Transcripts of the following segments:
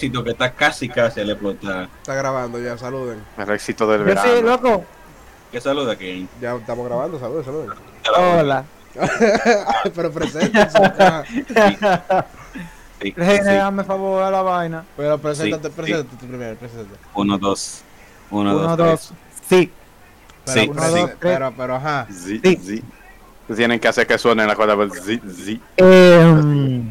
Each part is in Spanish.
éxito que está casi casi al explotar. Está grabando ya, saluden. El éxito del Yo sí, verano. loco. ¿Qué saluda aquí? Ya estamos grabando, saluden, saluden. Hola. Pero preséntense. Sí, sí. dame favor a la vaina. Pero preséntate, Sí, preséntate tú primero, preséntate. Uno, dos. Uno, Uno, dos, dos. Sí. Pero, Sí, pero, sí. pero, pero, ajá. Sí, Sí. sí. Tienen que hacer que suene la cosa. pues, Sí, sí. Eh,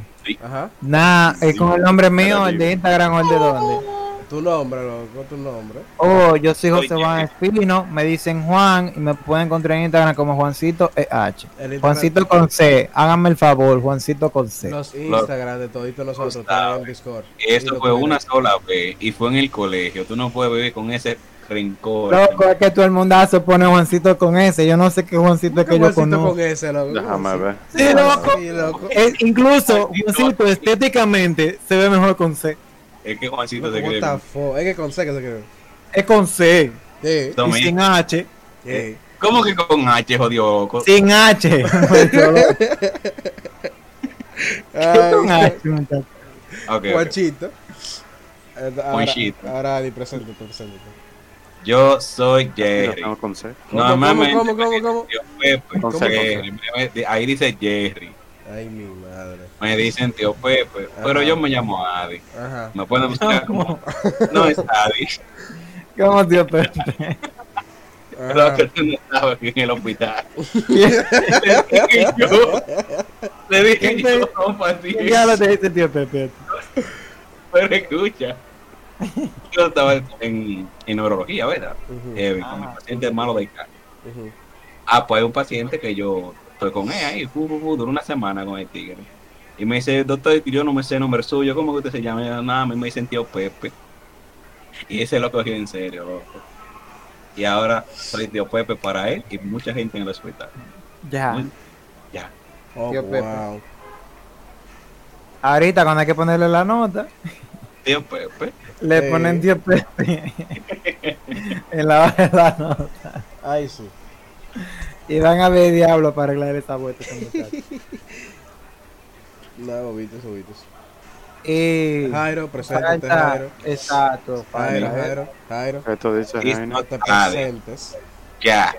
Ajá. Nada, es con el nombre mío, el de Instagram o el de dónde. Tu nombre, loco, tu nombre. Oh, yo soy José Juan Espino, me dicen Juan y me pueden encontrar en Instagram como Juancito EH. Juancito con C, háganme el favor, Juancito con C. Los Instagram de toditos nosotros en Discord. Eso fue una sola vez y fue en el colegio. Tú no puedes vivir con ese rencor. Loco, es que todo el mundazo pone Juancito con S, yo no sé qué Juancito es ¿Qué que yo Juancito conozco. con ese, loco? Déjame ver. Sí, loco. Sí, loco. Es- incluso Juancito estéticamente se ve mejor con C. Es que Juancito Loco, what cree. Es que con C que se cree. Es con C Sí. y Tommy. sin H. sí. ¿Cómo que con H, jodió? loco? Sin H. Ay, Con H, muchacho. Juanchito. Eh, ahora- Juanchito. Ahora, preséntate. Yo soy Yo Jerry. tengo con C. ¿Cómo, Normalmente cómo, cómo, cómo? Pepe. Con ¿Cómo C, Jerry? Me- me- Ahí dice Jerry. Ay, mi madre. Me dicen tío Pepe. Pero Ajá. yo me llamo Adi. Ajá. Me pueden buscar como. No es Adi. ¿Cómo tío Pepe? Lo Ajá. que tú no estabas aquí en el hospital. Le dije yo. Le dije yo, ¿Qué compartir. diablo te dice tío Pepe? Pero escucha. Yo estaba en, en neurología, ¿verdad? Ujú, Eh, con mi paciente malo de ujú. Ah, pues hay un paciente que yo estoy con él ahí, fu, fu, fu, duró una semana con el tigre. Y me dice, doctor, yo no me sé el nombre suyo, ¿cómo que usted se llama? Yo, Nada, a mí me dicen tío Pepe. Y ese lo cogió en serio, loco. Y ahora soy tío Pepe para él y mucha gente en el hospital. Ya. Muy- Ya. Oh, Tío Pepe. wow. Ahorita cuando hay que ponerle la nota, Tío Pepe. le Sí. ponen tío Pepe en la hoja de la nota. Ay, sí. Y van a ver diablo para arreglar esa vuelta. No, bobitos, bobitos. Y Jairo, preséntate, Jairo. exacto, Jairo, falta. Jairo, Jairo. Esto dice Reina. No te presentes. Ya.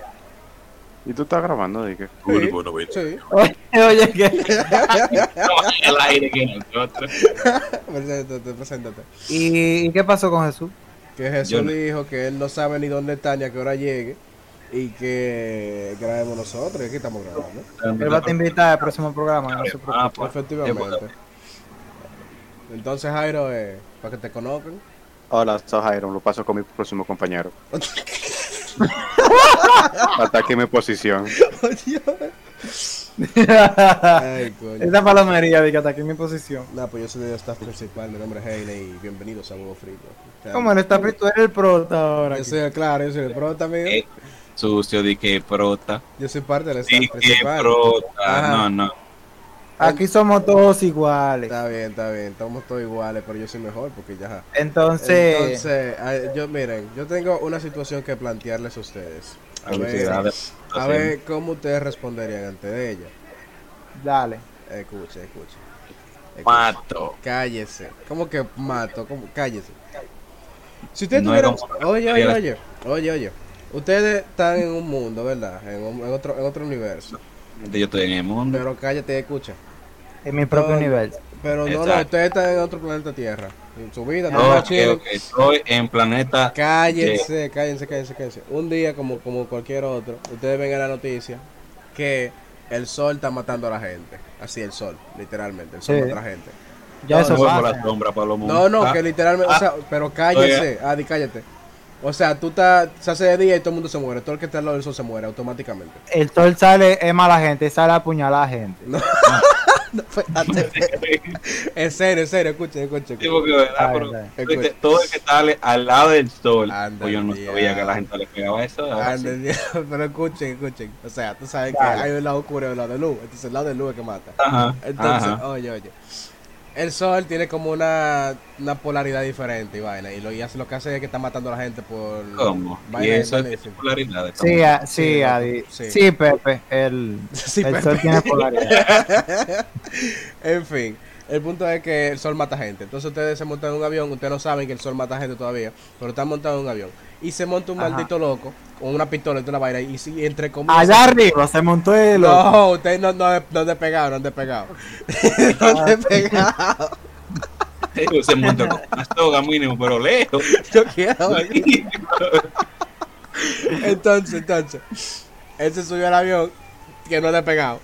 ¿Y tú estás grabando? Dije. Sí. Oye, oye, que el aire que nosotros. Preséntate, preséntate. ¿Y, ¿Y qué pasó con Jesús? Que Jesús no- dijo que él no sabe ni dónde está ni a qué hora llegue. Y que grabemos nosotros. Y aquí estamos grabando. Él va a te invitar al próximo programa, no se. Ah, pues, Efectivamente. Entonces, Jairo, eh, para que te conozcan. Hola, soy Jairo. Lo paso con mi próximo compañero. Ataque mi posición. Ay, coño. Esa palomería de que ataque mi posición. Nah, pues yo soy el staff principal, mi nombre es Heine y bienvenidos a Huevo Frito. ¿Cómo él está frito? Eres el prota ahora. Yo aquí. soy el claro, yo soy el pro también. Eh, Sucio, di que prota. Yo soy parte del staff Di que principal. prota. Ajá. No, no. Aquí somos todos iguales. Está bien, está bien, estamos todos iguales, pero yo soy mejor porque ya. Entonces, Entonces, yo miren, yo tengo una situación que plantearles a ustedes. A ver, a ver cómo ustedes responderían ante de ella. dale. Escuche, escuche. Escuche. Mato. Cállese. ¿Cómo que mato? ¿Cómo? Cállese. Si ustedes No tuvieran... Oye, oye, oye. Oye, oye. Ustedes están en un mundo, ¿verdad? En, un- en otro, en otro universo. Yo estoy en el mundo. Pero cállate y escucha. En mi propio No, universo. Pero no, no, Exacto. ustedes están en otro planeta Tierra. En su vida, no Ok, más chill. ok, Estoy en planeta. Cállense, cállense, cállense, cállense. Un día, como, como cualquier otro, ustedes ven en la noticia que el sol está matando a la gente. Así el sol, literalmente. El sol Sí. mata a la gente. Ya No, eso No pasa. la sombra. No, no, Ah, que literalmente, o sea, pero cállese, Adi, cállate. O sea, tú estás, se hace de día y todo el mundo se muere. Todo el que está al lado del sol se muere automáticamente. El sol sale, es mala gente, sale a apuñalar a gente. En serio, en serio, escuchen, escuchen. Sí, porque, ¿verdad? Ay, Pero, ay. porque todo el que está al- al lado del sol. Anda, pues yo no sabía que la gente le pegaba eso. sí. Pero escuchen, escuchen. O sea, tú sabes Dale. que hay un lado oscuro y un lado de luz. Entonces el lado de luz es que mata. Ajá. Entonces, ajá. oye, oye. El sol tiene como una, una polaridad diferente y vaina. Y lo, y hace, lo que hace es que está matando a la gente por. ¿Cómo? Y vaina eso es vaina- popularidad. Sí, a- Sí, sí, Adi. sí. Sí, Pepe. El, Sí, el Pepe. sol tiene polaridad. en fin. El punto es que el sol mata gente. Entonces ustedes se montan en un avión, ustedes no saben que el sol mata gente todavía, pero están montados en un avión. Y se monta un Ajá. maldito loco con una pistola y una vaina y, si- entre comillas... Allá arriba se montó el loco. No, ustedes no, no, no han despegado, no han despegado. no han despegado. Ellos se montan con una soga mínimo, pero lejos. Yo quiero. Entonces, entonces, él se subió al avión que no ha despegado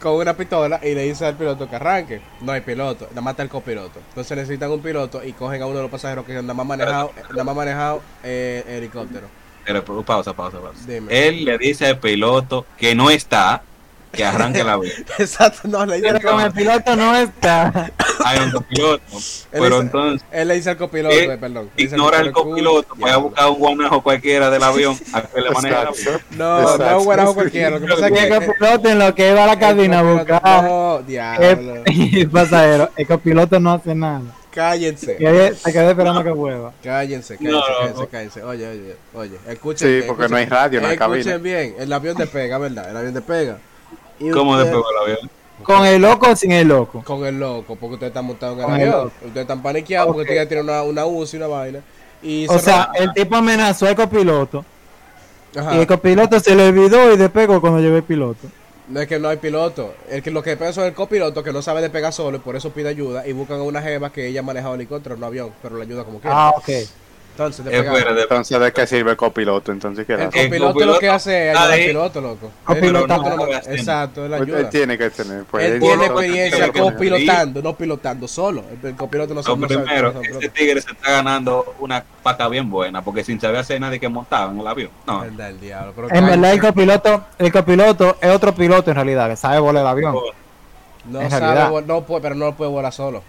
con una pistola y le dice al piloto que arranque. No hay piloto, nada más está el copiloto. Entonces necesitan un piloto y cogen a uno de los pasajeros que nada más manejado, nada más manejado eh, helicóptero. Pero, pausa, pausa, pausa. Dime. Él le dice al piloto que no está, que arranque el avión. Exacto, no, le dice Pero como el piloto no está. Hay un copiloto. Él Pero entonces Él le dice al copiloto, Él eh, perdón. dice al ignora el copiloto, copiloto, vaya a buscar un guanajo cualquiera del avión a que le maneje el avión. Exacto. No, no Exacto. es un guarajo cualquiera. Lo que pasa es que. El copiloto en lo que iba a la cabina a buscar copiloto- No, diablo. el pasajero, el copiloto no hace nada. Cállense. Que Se quedó esperando que vuelva. Cállense, cállense, No, no, cállense, no. cállense. Oye, oye, oye. Escuchen. Sí, porque escuchen- no hay radio en la Escuchen cabina. bien. El avión despega, ¿verdad? El avión despega. Y ¿Cómo usted- despegó el avión? ¿Con el loco o sin el loco? Con el loco, porque ustedes están montados en el el avión. loco. Ustedes están paniqueados porque ustedes tienen una, una UCI y una vaina. Y O se sea, el tipo amenazó al copiloto. Ajá. Y el copiloto se le olvidó y despegó cuando llegó el piloto. No es que no hay piloto. El que lo que pasa es el copiloto que no sabe despegar solo y por eso pide ayuda. Y buscan a una jeva que ella ha manejado helicóptero, no avión, pero le ayuda como quiera. Ah, ok. Entonces, despegaron. Espérate, Entonces, ¿de qué sirve el copiloto? Entonces, ¿qué El hace? Copiloto, copiloto lo que hace es ayudar al piloto, loco. Copiloto, no no-. Exacto, él Pues ayuda. Él tiene que tener. Pues, él él tiene experiencia copilotando, no pilotando solo. El, el copiloto no sabe- primero, sabe ese piloto. tigre se está ganando una paca bien buena, porque sin saber hacer nadie que montaba en el avión. No, el diablo. Pero En verdad el copiloto, el copiloto es otro piloto en realidad, que sabe volar el avión. no en sabe, realidad. no puede, pero no puede volar solo.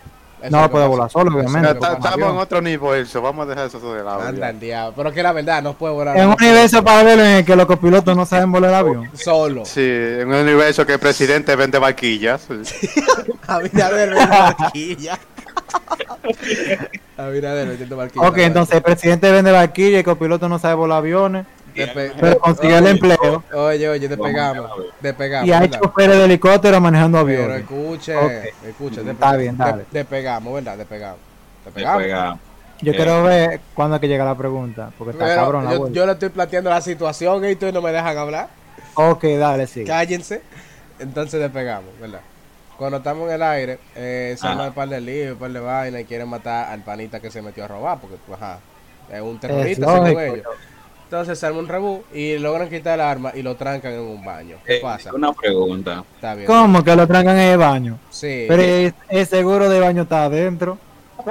No lo puede volar solo, obviamente. Estamos en otro nivel, eso. Vamos a dejar eso de lado. Anda el diablo. Pero que la verdad, no puede volar Es un universo paralelo en el que los copilotos no saben volar el avión. solo. Sí, en un universo que el presidente vende barquillas. Abinader vende barquilla. Abinader vendiendo barquilla. Ok, entonces el presidente vende barquilla y el copiloto no sabe volar aviones, pero consiguió el empleo. Oye, oye, despegamos. Despegamos. Y hay ¿verdad? choferes de helicóptero manejando Pero aviones. escuche, Ok. escuche. despe- Está bien, dale. de- despegamos, ¿verdad? Despegamos. Despegamos. despega. Yo Eh. quiero ver cuándo es que llega la pregunta, porque está Pero cabrón la yo, vuelta. yo le estoy planteando la situación y ustedes no me dejan hablar. Ok, dale, sí. Cállense. Entonces despegamos, ¿verdad? Cuando estamos en el aire, eh, se arma un par de un par de vainas y quieren matar al panita que se metió a robar, porque, pues, ajá, es un terrorista, según lógico. Entonces se arma un rebú y logran quitar el arma y lo trancan en un baño. ¿Qué Eh, pasa? Una pregunta. Está bien. ¿Cómo que lo trancan en el baño? Sí. Pero el, el seguro de baño está adentro.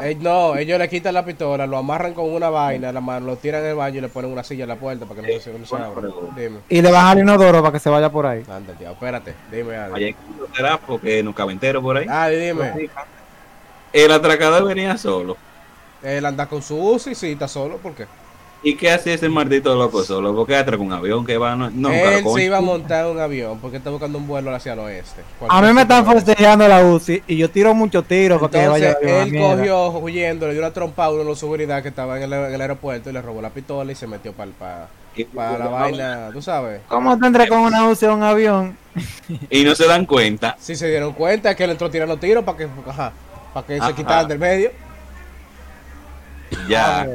Eh, no, ellos le quitan la pistola, lo amarran con una vaina, la mano, lo tiran en el baño y le ponen una silla en la puerta para que no se, no se abra. Dime. Y le bajan el inodoro para que se vaya por ahí. Anda, tío, espérate, dime algo. Allá será porque no cabe entero por ahí. Ah, dime. El atracador venía solo. Él anda con su UCI, sí, está solo, ¿por qué? ¿Y qué hacía ese maldito loco solo? ¿Por qué atraca un avión que va? No, no Él se iba a montar un avión porque está buscando un vuelo hacia el oeste. A mí me están forcejeando la UCI y yo tiro muchos tiros para que vaya a él mierda. cogió huyendo, le dio una trompa a uno de los seguridad que estaba en el, en el aeropuerto y le robó la pistola y se metió para Y- la vaina, tú sabes. ¿Cómo tendré con una UCI a un avión? Y no se dan cuenta. Si se dieron cuenta que él entró tirando tiros para que, ajá, para que se quitaran del medio. Ya, Ah.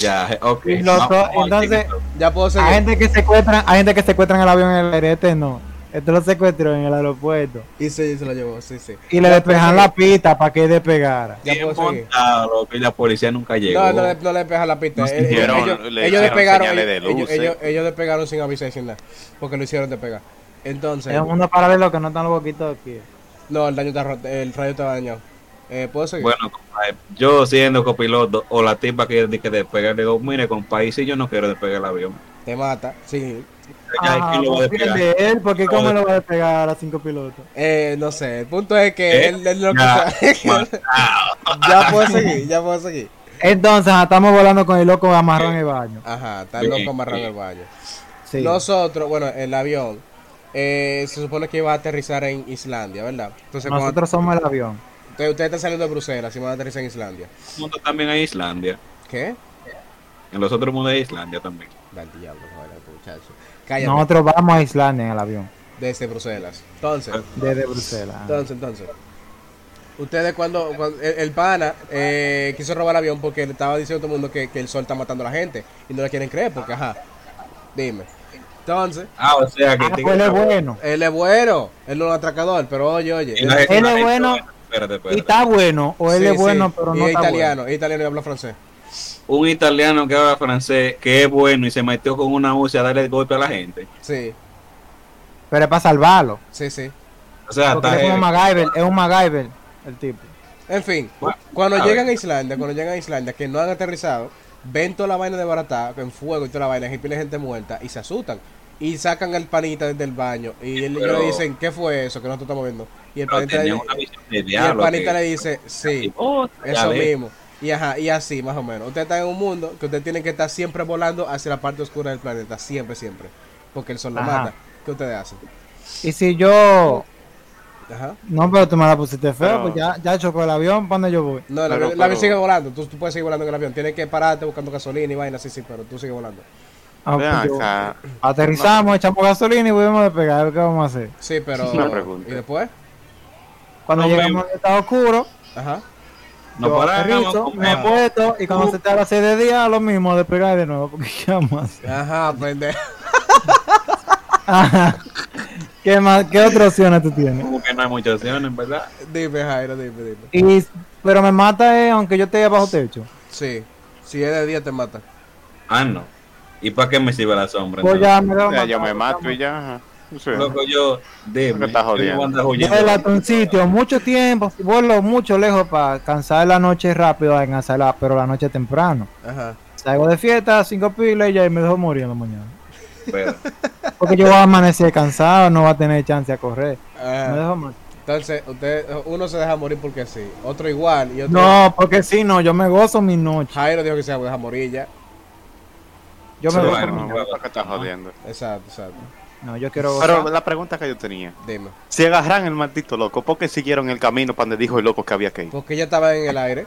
Ya, ok. Y los Vamos, dos, vamos, entonces-. Ya puedo Hay seguir. gente que secuestran, hay gente que secuestran el avión en el aire, este no. Este lo secuestró en el aeropuerto. Y sí, se lo llevó, sí, sí. Y le despejan la pista para que despegara. Ya puedo seguir. montado, y la policía nunca llegó. No, no le, no le despejan la pista. Nos Eh, ellos, hicieron- ellos- le ellos hicieron despegaron, de ellos, luz, ellos, eh. ellos despegaron sin avisar y sin nada. Porque lo hicieron despegar. Entonces, Es un mundo paralelo que no están los boquitos aquí. no, el daño está roto, el rayo está dañado. Eh, ¿Puedo seguir? Bueno, compadre, yo siendo copiloto o la tipa que que despegar, le digo, mire, compadre, si yo no quiero despegar el avión. Te mata, sí. ¿quién lo va a despegar? él, porque cómo lo va a despegar a cinco pilotos. Eh, no sé, el punto es que Eh, él, él lo que ya, sabe- ya puedo seguir, ya puedo seguir. Entonces, estamos volando con el loco amarrado en el baño. Ajá, está Bien, loco amarrado en bien. el baño. Sí. Nosotros, bueno, el avión eh, se supone que iba a aterrizar en Islandia, ¿verdad? Entonces, cuando- Nosotros somos el avión. Ustedes, ustedes están saliendo de Bruselas y van a aterrizar en Islandia. mundo también hay Islandia. ¿Qué? En los otros mundos hay Islandia también. Da el diablo, joder, muchacho. Cállate, Nosotros vamos a Islandia en el avión. desde Bruselas. Entonces, Desde Bruselas. entonces, entonces. Ustedes cuando, cuando el, el pana eh, quiso robar el avión porque le estaba diciendo a todo el mundo que, que el sol está matando a la gente y no le quieren creer porque, ajá, dime. Entonces, Ah, o sea que Ah, pues él es bueno. él es bueno, él no es un atracador, pero oye, oye, él, es bueno. Espérate, Y espérate. está bueno, o él sí, es bueno, sí, pero y no es está italiano, bueno. es italiano y habla francés. Un italiano que habla francés, que es bueno y se metió con una UCI a darle golpe a la gente. Sí, Pero es para salvarlo. sí, sí. O sea, Porque está él es como heavy. MacGyver, es un MacGyver el tipo. En fin, Bueno, cuando a llegan ver. a Islandia, cuando llegan a Islandia, que no han aterrizado, ven toda la vaina de barata, en fuego y toda la vaina, y pila de gente muerta, y se asustan. Y sacan al panita desde el baño. Y él- Pero- le dicen, ¿qué fue eso que nosotros estamos viendo? Y el panita, le, de y el panita que- le dice, sí, Oh, ya eso ves. mismo. Y ajá, y así más o menos. Usted está en un mundo que usted tiene que estar siempre volando hacia la parte oscura del planeta, siempre, siempre. Porque el sol lo Ajá. mata. ¿Qué ustedes hacen? Y si yo. Ajá. No, pero tú me la pusiste feo, Pero- pues ya, ya chocó el avión, ¿para dónde yo voy? No, el Pero- avión, el avión pero- sigue volando. Tú, tú puedes seguir volando en el avión. Tienes que pararte buscando gasolina y vaina, sí, sí, pero tú sigues volando. Ah, pues yo- acá. Aterrizamos, echamos gasolina y volvemos a despegar. ¿Qué vamos a hacer? Sí, pero. Una pregunta. ¿Y después? Cuando No, llegamos al estado oscuro, Ajá. Nos paramos, me apuesto y cuando se te a las 6 de día, lo mismo, despegar de nuevo. Porque ¿qué vamos a hacer? Ajá, pendejo. Ajá. ¿Qué, más, ¿Qué otras opciones tú tienes? Como que no hay muchas opciones, ¿verdad? Dime, Jairo, dime, dime. Y, pero me mata eh, aunque yo esté bajo techo. Sí. Si es de día, te mata. Ah, no. ¿Y para qué me sirve la sombra? Pues ya me dejo Ya, yo me mato y ya. sé. Loco, yo, ¿Qué dime. estás yo jodiendo? a un sitio mucho tiempo, vuelo mucho lejos para cansar la noche rápido, en hacerla, pero la noche temprano. Ajá. Salgo de fiesta, cinco pilas y ya me dejo morir en la mañana. Pero, Porque yo voy a amanecer cansado, no va a tener chance a correr. Me dejo morir. Entonces, usted, uno se deja morir porque sí. Otro igual. Y otro. No, porque si no, yo me gozo mi noche. Jairo dijo que se deja morir ya. Yo me Sí, gozo bueno, mi No, noche. ¿para qué estás jodiendo? Exacto, exacto. No, yo quiero gozar. Pero la pregunta que yo tenía. Dime. Si agarran el maldito loco, ¿por qué siguieron el camino para donde dijo el loco que había que ir? Porque ya estaba en el aire.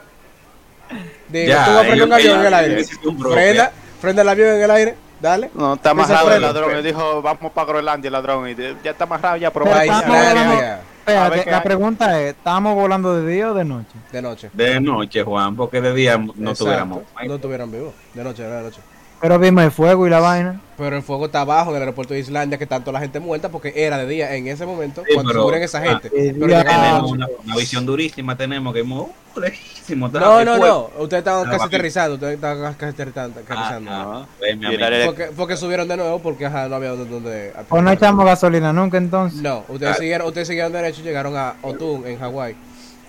Dime, Ya, tú vas a prender un avión en el aire. Frena, frena el avión en el aire. Dale. No, está amarrado el ladrón. Él dijo, vamos para Groenlandia el ladrón. Y ya está amarrado, ya probó. Espérate, la hay. pregunta es, ¿estamos volando de día o de noche? De noche. de noche, Juan, porque de día no Exacto. tuviéramos. No estuvieran vivos. De noche, de noche. Pero vimos el fuego y la vaina. Pero el fuego está abajo en el aeropuerto de Islandia, que tanto la gente muerta porque era de día en ese momento Sí, cuando pero- mueren esa ah, gente. Pero de Tenemos una, una visión durísima, tenemos que mo- lejísimo. No, no, no. Ustedes estaban Ah, casi aterrizando. Ustedes estaban casi aterrizando. aterrizando. Ah, ven, Y el amigo. área- Porque, porque subieron de nuevo porque ajá, no había donde. donde O Pues no echamos gasolina nunca entonces. No, ustedes Ah. siguieron, ustedes siguieron derecho y llegaron a Otun en Hawái.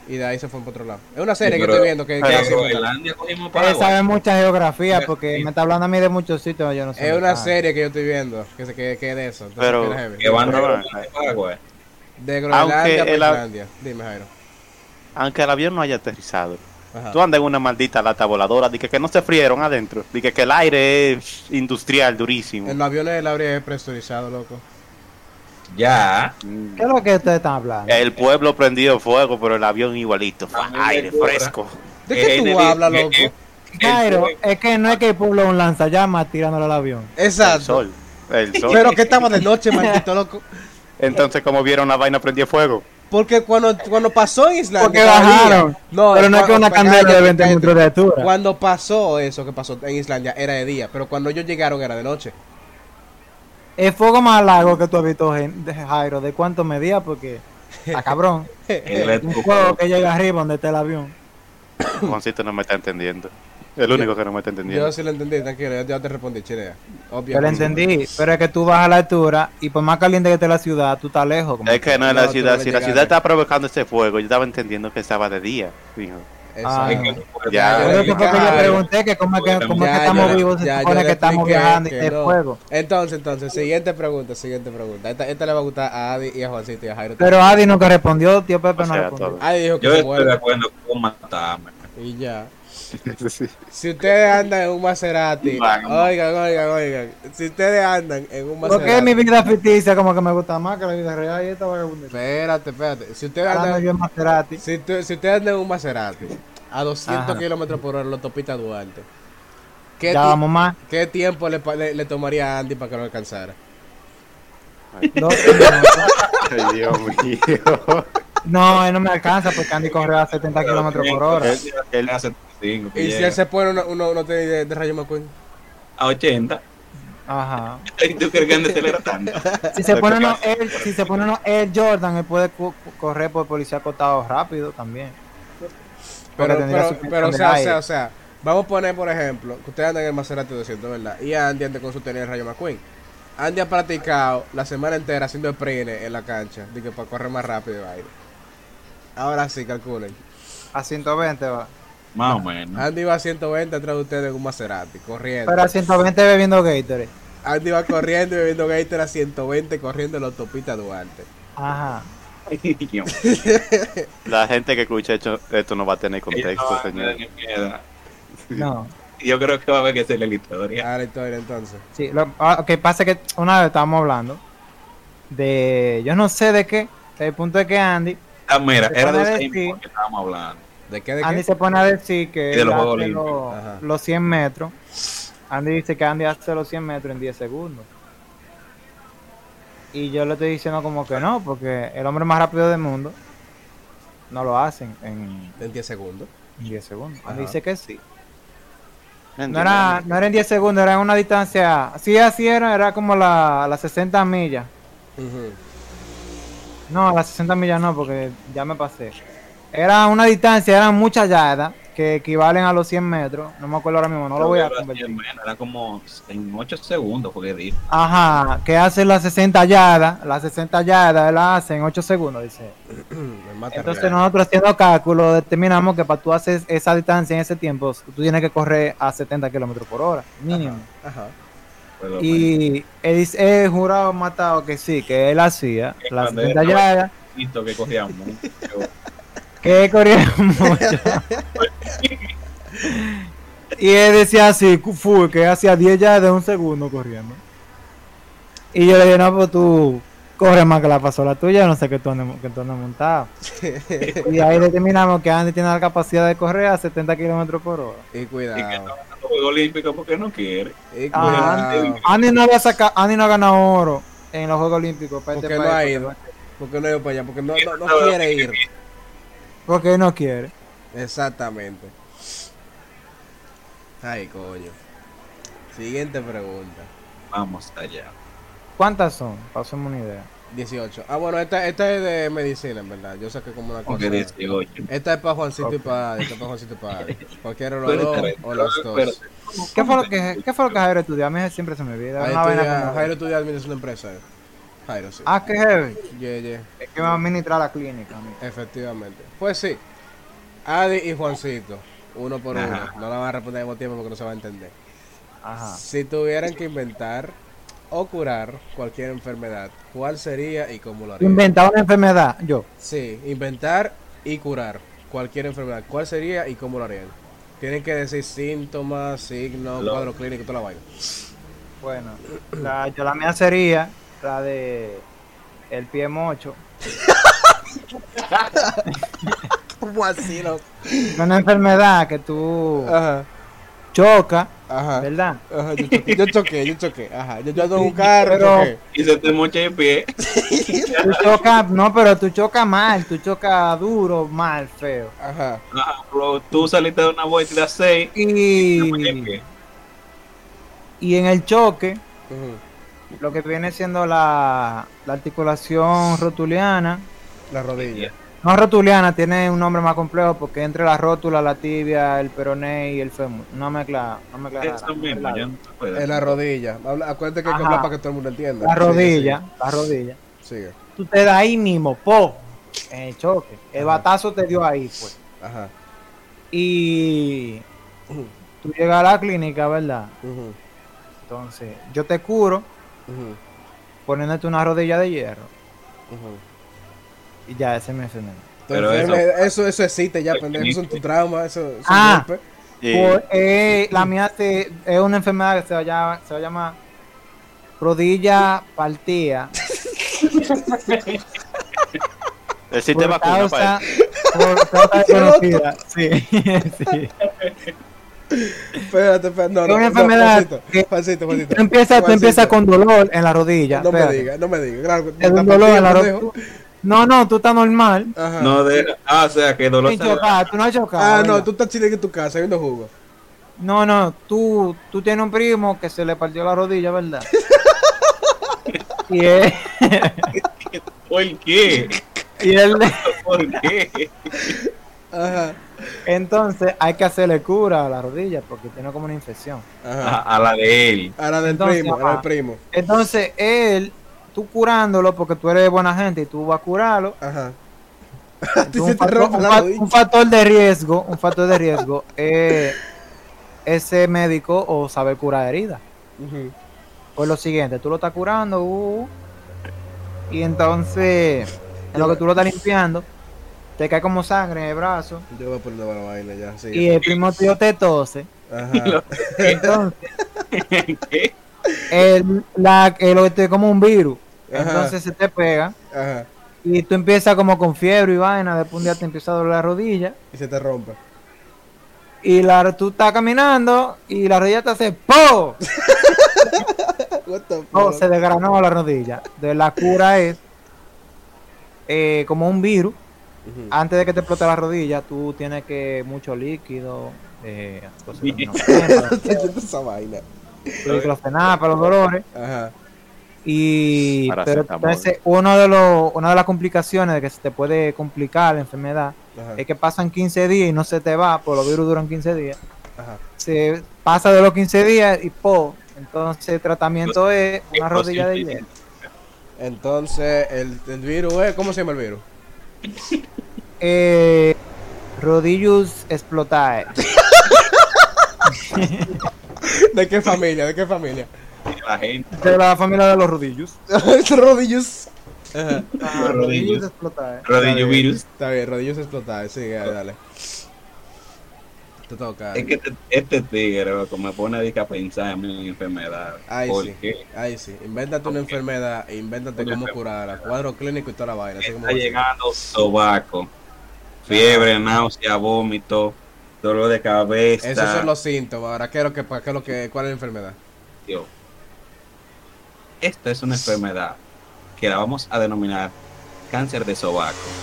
Y de ahí se fueron para otro lado. Es una serie Sí, que estoy viendo que, que Él sabe mucha geografía porque sí. me está hablando a mí de muchos sitios, yo no sé. Es una serie que yo estoy viendo, que, se- que, que es de eso. entonces, Pero- que es heavy. que van de Groenlandia. De el a-. Dime, Jairo. Aunque el avión no haya aterrizado. Ajá. Tú andas en una maldita lata voladora. Dije que no se frieron adentro. Dije que el aire es industrial, durísimo. En los aviones el aire es presurizado, loco. Ya. ¿Qué es lo que ustedes están hablando? El pueblo prendido fuego, pero el avión igualito. Fue A mí me aire fresco. ¿De qué Eh, tú Nelly, hablas, eh, loco? eh, el- es que no es que el pueblo es un lanzallamas tirándole al avión. El Exacto. sol. El sol. Pero que estaba de noche, maldito loco. Entonces, como vieron la vaina prendía fuego? Porque cuando, cuando pasó en Islandia. Porque bajaron. pero no es que una candela de cállate, 20 cállate. metros de altura. Cuando pasó eso que pasó en Islandia era de día, pero cuando ellos llegaron era de noche. El fuego más largo que tú has visto, Jairo, ¿de cuánto medía? Porque, a cabrón, el un fuego que llega arriba donde está el avión. Juancito no me está entendiendo. El único que no me está entendiendo. Yo sí lo entendí, tranquilo, ya- ya te respondí, Chirea. Obvio. Yo lo entendí, pero es que tú vas a la altura y por más caliente que esté la ciudad, tú estás lejos. como Es que no es la ciudad. Si la ciudad está provocando ese fuego, yo estaba entendiendo que estaba de día. Dijo. Ah, Exacto. Ya, Por yo eso fue que yo Jairo. pregunté que cómo es que, cómo es que Ya, estamos yo- vivos, se ya, yo supone le que estamos expliqué viajando y que hay no. fuego. Entonces, entonces, siguiente pregunta, siguiente pregunta. Esta, esta le va a gustar a Adi y a Juancito y a Jairo. Pero Adi nunca respondió, tío Pepe O no sea, respondió. Adi dijo que Yo se estoy de acuerdo con matarme. Y ya. Sí. Si ustedes andan en un Maserati, oigan, oigan, oigan. Si ustedes andan en un ¿Por Maserati. qué mi vida ficticia como que me gusta más que la vida real y esta vagabunda? Espérate, espérate. Si ustedes andan, en Maserati. si, ustedes andan en un Maserati a 200 Ajá. kilómetros por hora, lo topita Duarte. ¿Qué, Ya vamos más. ¿Qué tiempo le, pa- le- le tomaría a Andy para que lo alcanzara? Ay, Dios mío. No, él no me alcanza porque Andy corre a 70 kilómetros por hora. Él- él- a 75, que Y si él se pone uno, uno, uno tiene de, de Rayo McQueen. a 80. Ajá. ¿Y tú crees que acelera tanto? Si se pone uno pasa- él, si se pone uno Air Jordan, él puede correr por policía acotado rápido también. Pero, pero, o sea, o sea, o sea, vamos a poner, por ejemplo, que ustedes andan en el Maserati 200, ¿verdad? Y Andy anda con su tenis de Rayo McQueen. Andy ha practicado la semana entera haciendo sprint en la cancha, de que para correr más rápido de aire. Ahora sí, calculen. A 120 va. Más o menos. Andy va a 120 atrás de ustedes en un Maserati, corriendo. Pero a 120 bebiendo Gatorade. Andy va corriendo y bebiendo Gator a 120 corriendo en la autopista Duarte. Ajá. La gente que escucha esto, esto no va a tener contexto, señor. No. Yo creo que va a haber que hacerle la historia. Ahora la historia entonces. Sí, lo ah, que pasa es que una vez estábamos hablando de. Yo no sé de qué. El punto es que Andy. Ah, mira, era de Bolt que estábamos hablando. ¿De qué? ¿De Andy qué? se pone a decir que de él los hace los, Ajá. los 100 metros. Andy dice que Andy hace los 100 metros en 10 segundos. Y yo le estoy diciendo como que no, porque el hombre más rápido del mundo no lo hacen en, En 10 segundos. en 10 segundos. Ajá. Andy dice que sí. No era, no era en 10 segundos, era en una distancia. Sí, así era, era como la- las 60 millas. Ujú. No, las 60 millas no, porque ya me pasé. Era una distancia, eran muchas yardas que equivalen a los 100 metros. No me acuerdo ahora mismo, no lo voy a convertir. Era como en 8 segundos, porque dice. Ajá, que hace las 60 yardas, las 60 yardas él la hace en 8 segundos, dice. Entonces real. nosotros haciendo cálculo determinamos que para tú hacer esa distancia en ese tiempo, tú tienes que correr a 70 kilómetros por hora, mínimo. Ajá. Pero, Y él dice, he jurado matado que sí, que él hacía las cuando 70 él- yardas, que cogía mucho. Que él corría mucho. y él decía así, full, que hacía 10 yardas de un segundo corriendo. Y yo le dije, no, pues tú corres más que la pasola tuya, no sé qué tú andes, que tú andes montado. y ahí determinamos que Andy tiene la capacidad de correr a 70 kilómetros por hora. Y Y que cuidado. no gana los Juegos Olímpicos porque no quiere. Y Ah, cuidado. Andy no había sacado, Andy no ha ganado oro en los Juegos Olímpicos para Porque este no ha país, ido. Porque no ha ido para allá. Porque no, no, no quiere ir. Porque él no quiere. Exactamente. Ay, coño. Siguiente pregunta. Vamos allá. ¿Cuántas son? Pasemos una idea. 18. Ah, bueno, esta, esta es de medicina, en verdad. Yo saqué como una cosa. Porque 18. Esta es para Juancito y para. Esta es para Juancito y para. Cualquiera de los dos o los dos. ¿Qué fue lo que, qué fue lo que Jairo estudió? A mí siempre se me olvida. Jairo estudia administración de empresa. Jairo, sí. Ah, qué heavy. Yeah, yeah. Es que va a administrar la clínica. a mí. Efectivamente. Pues sí. Adi y Juancito. Uno por uno. No la van a responder al mismo tiempo porque no se va a entender. Ajá. Si tuvieran que inventar o curar cualquier enfermedad, ¿cuál sería y cómo lo harían? Inventar una enfermedad, yo. Sí, inventar y curar cualquier enfermedad. ¿Cuál sería y cómo lo harían? Tienen que decir síntomas, signos, Lo- cuadro clínico, toda la vaina. Bueno, la, yo la mía sería la de el pie mocho. ¿Cómo así, loco? Una enfermedad que tú Ajá, chocas, ajá. ¿verdad? Ajá, yo choqué, yo choqué, yo choqué. Ajá, yo, yo ando en un carro, Pero- choqué. Y se te mocha el pie. Tú chocas, no, pero tú chocas mal, tú chocas duro, mal, feo. Ajá, Ajá, bro, tú saliste de una vuelta das 6. Y, y en el choque, ujú. Lo que viene siendo la, la articulación rotuliana, la rodilla. no rotuliana, tiene un nombre más complejo porque entre la rótula, la tibia, el peroné y el fémur. No mezcla, no mezcla Eso mismo, ya no. En la rodilla. Habla- acuérdate que hay que hablar para que todo el mundo entienda. La Sí, rodilla, la rodilla. Sigue. Tú te das ahí mismo, po, en el choque. El batazo te dio ahí, pues. Ajá. Y tú llegas a la clínica, ¿verdad? Entonces, yo te curo poniéndote una rodilla de hierro. Y ya, ese es mi enfermedad. Pero eso, eso existe ya, pendejo. Eso es tu trauma, eso eso Ah. golpe. Y- Por- eh, la mía se- es una enfermedad que se va a llamar, se va a llamar rodilla partida. el sistema por vacuna para causa, por causa desconocida. Sí, sí. Espérate, espérate. No, no, una no, enfermedad Juancito, que- Juancito, Juancito. Tú empiezas, tú empiezas con dolor en la rodilla. No me espérate. digas, no me digas. Claro, Es está un dolor en la rodilla. No, no, tú estás normal. Ajá. No deja. Ah, o sea, que dolor Sin cerebral. chocar, tú no has chocado. ah, no, tú estás chilling en tu casa viendo jugo. No, no, tú, tú tienes un primo que se le partió la rodilla, ¿verdad? y él, ¿Por qué? y él, ¿Por qué? Ajá. Entonces hay que hacerle cura a la rodilla porque tiene como una infección. Ajá. A, a la de él. A la del Entonces, primo, a la del primo. Entonces él, tú curándolo porque tú eres buena gente y tú vas a curarlo. Ajá. Un, factor, rompe un la fa- rodilla. un factor de riesgo, un factor de riesgo es ese médico o saber curar heridas. Ujú. Pues lo siguiente, tú lo estás curando uh, y entonces en lo que tú lo estás limpiando te cae como sangre en el brazo Yo voy a poner la vaina ya, sí. y el primo tío te tose. Ajá. Entonces, ¿Qué? el, la, el, este, como un virus. Ajá. Entonces se te pega Ajá. y tú empiezas como con fiebre y vaina. Después un día te empieza a doler la rodilla Y se te rompe. y la, tú estás caminando y la rodilla te hace ¡Po! What the Oh, fuck? se desgranó la rodilla. De la cura es eh, como un virus. Antes de que te explote la rodilla, tú tienes que mucho líquido, eh, cosas esa vaina. para los dolores. Ajá. Y pero entonces uno de los, una de las complicaciones de que se te puede complicar la enfermedad Ajá. es que pasan 15 días y no se te va, pues los virus duran 15 días. Ajá. Se pasa de los 15 días y po. Entonces el tratamiento es una rodilla de hielo. Entonces, el, el virus es. ¿Cómo se llama el virus? Eh, rodillos explotae. ¿De qué familia? ¿De qué familia? La gente. De la familia de los rodillos. rodillos. Ajá. Ah, rodillos. explotae. Rodillo Está bien, virus. Está bien, rodillos explotados. Sí, dale, dale. Te toca. Es que este, este tigre loco, me pone a pensar en mi enfermedad. ¿Por sí. qué? Ahí sí. Invéntate una enfermedad e invéntate Una cómo enfermedad. curarla. Cuadro clínico y toda la vaina. Así Está llegando sobaco, fiebre, náusea, vómito, dolor de cabeza. Esos son los síntomas. Ahora, ¿qué es lo que, qué es lo que, ¿cuál es la enfermedad? Tío, Esta es una enfermedad que la vamos a denominar cáncer de sobaco.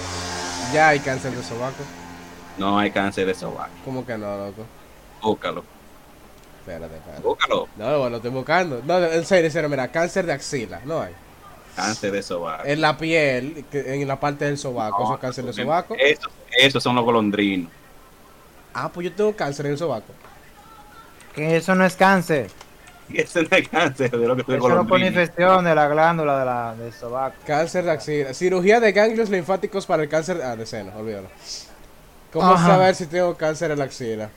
Ya hay cáncer de sobaco. No hay cáncer de sobaco. ¿Cómo que no, loco? Búscalo, Espérate, espérate. búscalo. No, bueno, lo estoy buscando. No, en serio, en serio, mira, cáncer de axila, no hay. Cáncer de sobaco. En la piel, en la parte del sobaco, eso es cáncer de sobaco. Esos, esos son los golondrinos. Ah, pues yo tengo cáncer en el sobaco. Que eso no es cáncer. Ese no es cáncer de lo que estoy Eso no pone golondrino. infección de la glándula de la, del sobaco. Cáncer de axila. Cirugía de ganglios linfáticos para el cáncer. Ah, de seno, olvídalo. ¿Cómo Ajá. saber si tengo cáncer en la axila?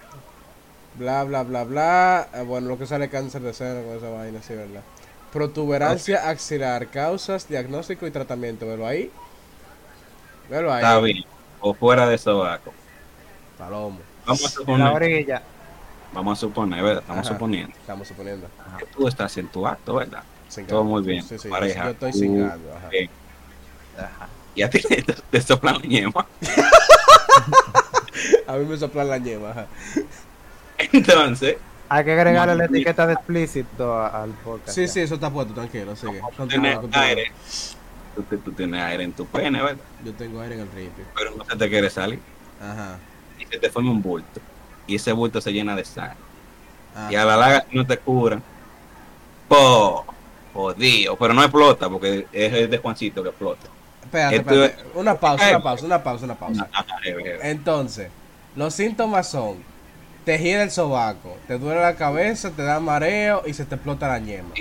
Bla, bla, bla, bla. Ah, bueno, lo que sale cáncer de seno con esa vaina, sí, ¿verdad? Protuberancia axilar. Causas, diagnóstico y tratamiento. Velo ahí. Velo ahí. Está bien. O fuera de sobaco. Palomo. Vamos a la suponer, orilla. vamos a suponer, ¿verdad? Estamos Ajá. suponiendo Estamos suponiendo. que tú estás en tu acto, ¿verdad? Sin Todo muy bien, Sí, sí, pareja. Yo estoy Tú, sin cambio, ajá. bien. Y a ti te, te soplan la ñema. A mí me soplan la ñema, ajá. Entonces, Hay que agregarle la etiqueta de explícito al podcast. Sí, ya. sí, eso está puesto, tranquilo, sigue. tú tienes aire. Tú, tienes aire en tu pene, ¿verdad? Yo tengo aire en el ripio. Pero no se te quiere salir. Ajá. Y se te forma un bulto. Y ese bulto se llena de sangre. ajá. Y a la larga, si no te curan, ¡po! Jodido. Pero no explota, porque es el de Juancito que explota. Espérate, espérate. Una pausa, una pausa, una pausa, una pausa. Ah. Entonces, los síntomas son: te gira el sobaco, te duele la cabeza, te da mareo y se te explota la ñema.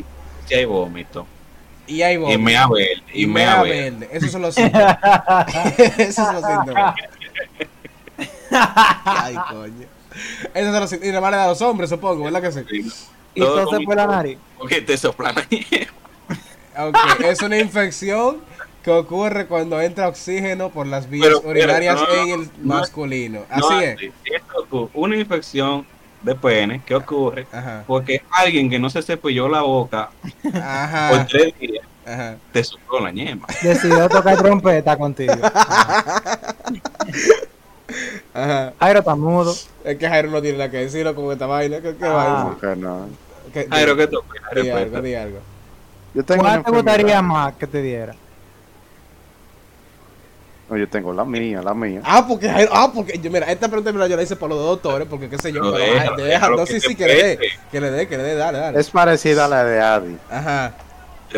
Si hay vómito. Y ahí Y vos. me verde. Y me mea verde. verde. Esos son los síntomas. Esos son los síntomas. Ay, coño. Esos son los síntomas. Y la manera de los hombres, supongo, ¿verdad que sí? Y entonces por la nariz. Porque te soplan la. Ok, es una infección que ocurre cuando entra oxígeno por las vías Pero, urinarias no, en el no, masculino. No, Así es. esto. Una infección de pene que ocurre Ajá. porque alguien que no se cepilló la boca por tres días Ajá. te sopló la ñema. Decidió tocar trompeta contigo. Ajá. Jairo está mudo. Es que Jairo no tiene nada que decirlo con esta vaina. ¿Qué, qué Ah. vaina? Que no. ¿Qué- Jairo, ¿qué tú opinas? Di algo, di algo. Yo tengo ¿Cuál te gustaría más que te diera? No, yo tengo la mía, la mía. Ah, porque, ah, porque, yo, mira, esta pregunta mira, yo la hice por los dos doctores, porque qué sé yo, No, ah, deja, no, sí, sí, que le dé, que le dé, que le dé, dale, dale. Es parecida a la de Adi, Ajá.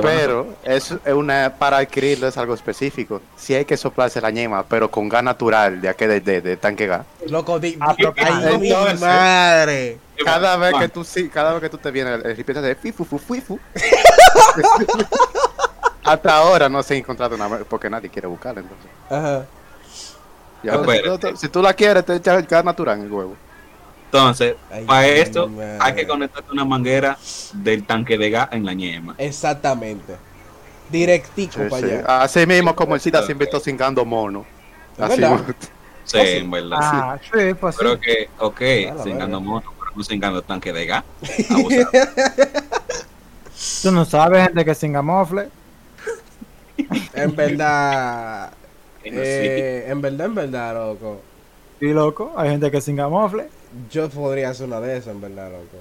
Pero es una para adquirirlo es algo específico. Sí hay que soplarse la ñema, pero con gas natural, de aquí de, de, de tanque gas. Loco, di, Ah, pero ay, mi madre. Cada vez que tú sí, cada vez que tú te vienes el recipiente de fifu fu, fifu. Hasta ahora no se ha encontrado una porque nadie quiere buscarla entonces. Ajá. Y ahora, si, tú, si tú la quieres, te echas el gas natural en el huevo. Entonces, Ay, para esto madre. hay que conectarte una manguera del tanque de gas en la ñema. Exactamente. Directico Sí, para sí. allá. Así mismo como el SIDA se inventó cingando mono. ¿Es Así. Sí, en verdad. Ah, sí, pues. Creo que, ok, la cingando moto, pero no cingando tanque de gas. Abusado. Tú no sabes, gente que sin gamofle. En verdad. Eh, en verdad, en verdad, loco. Sí, loco. Hay gente que sin gamofle. Yo podría hacer una de esas, en verdad, loco.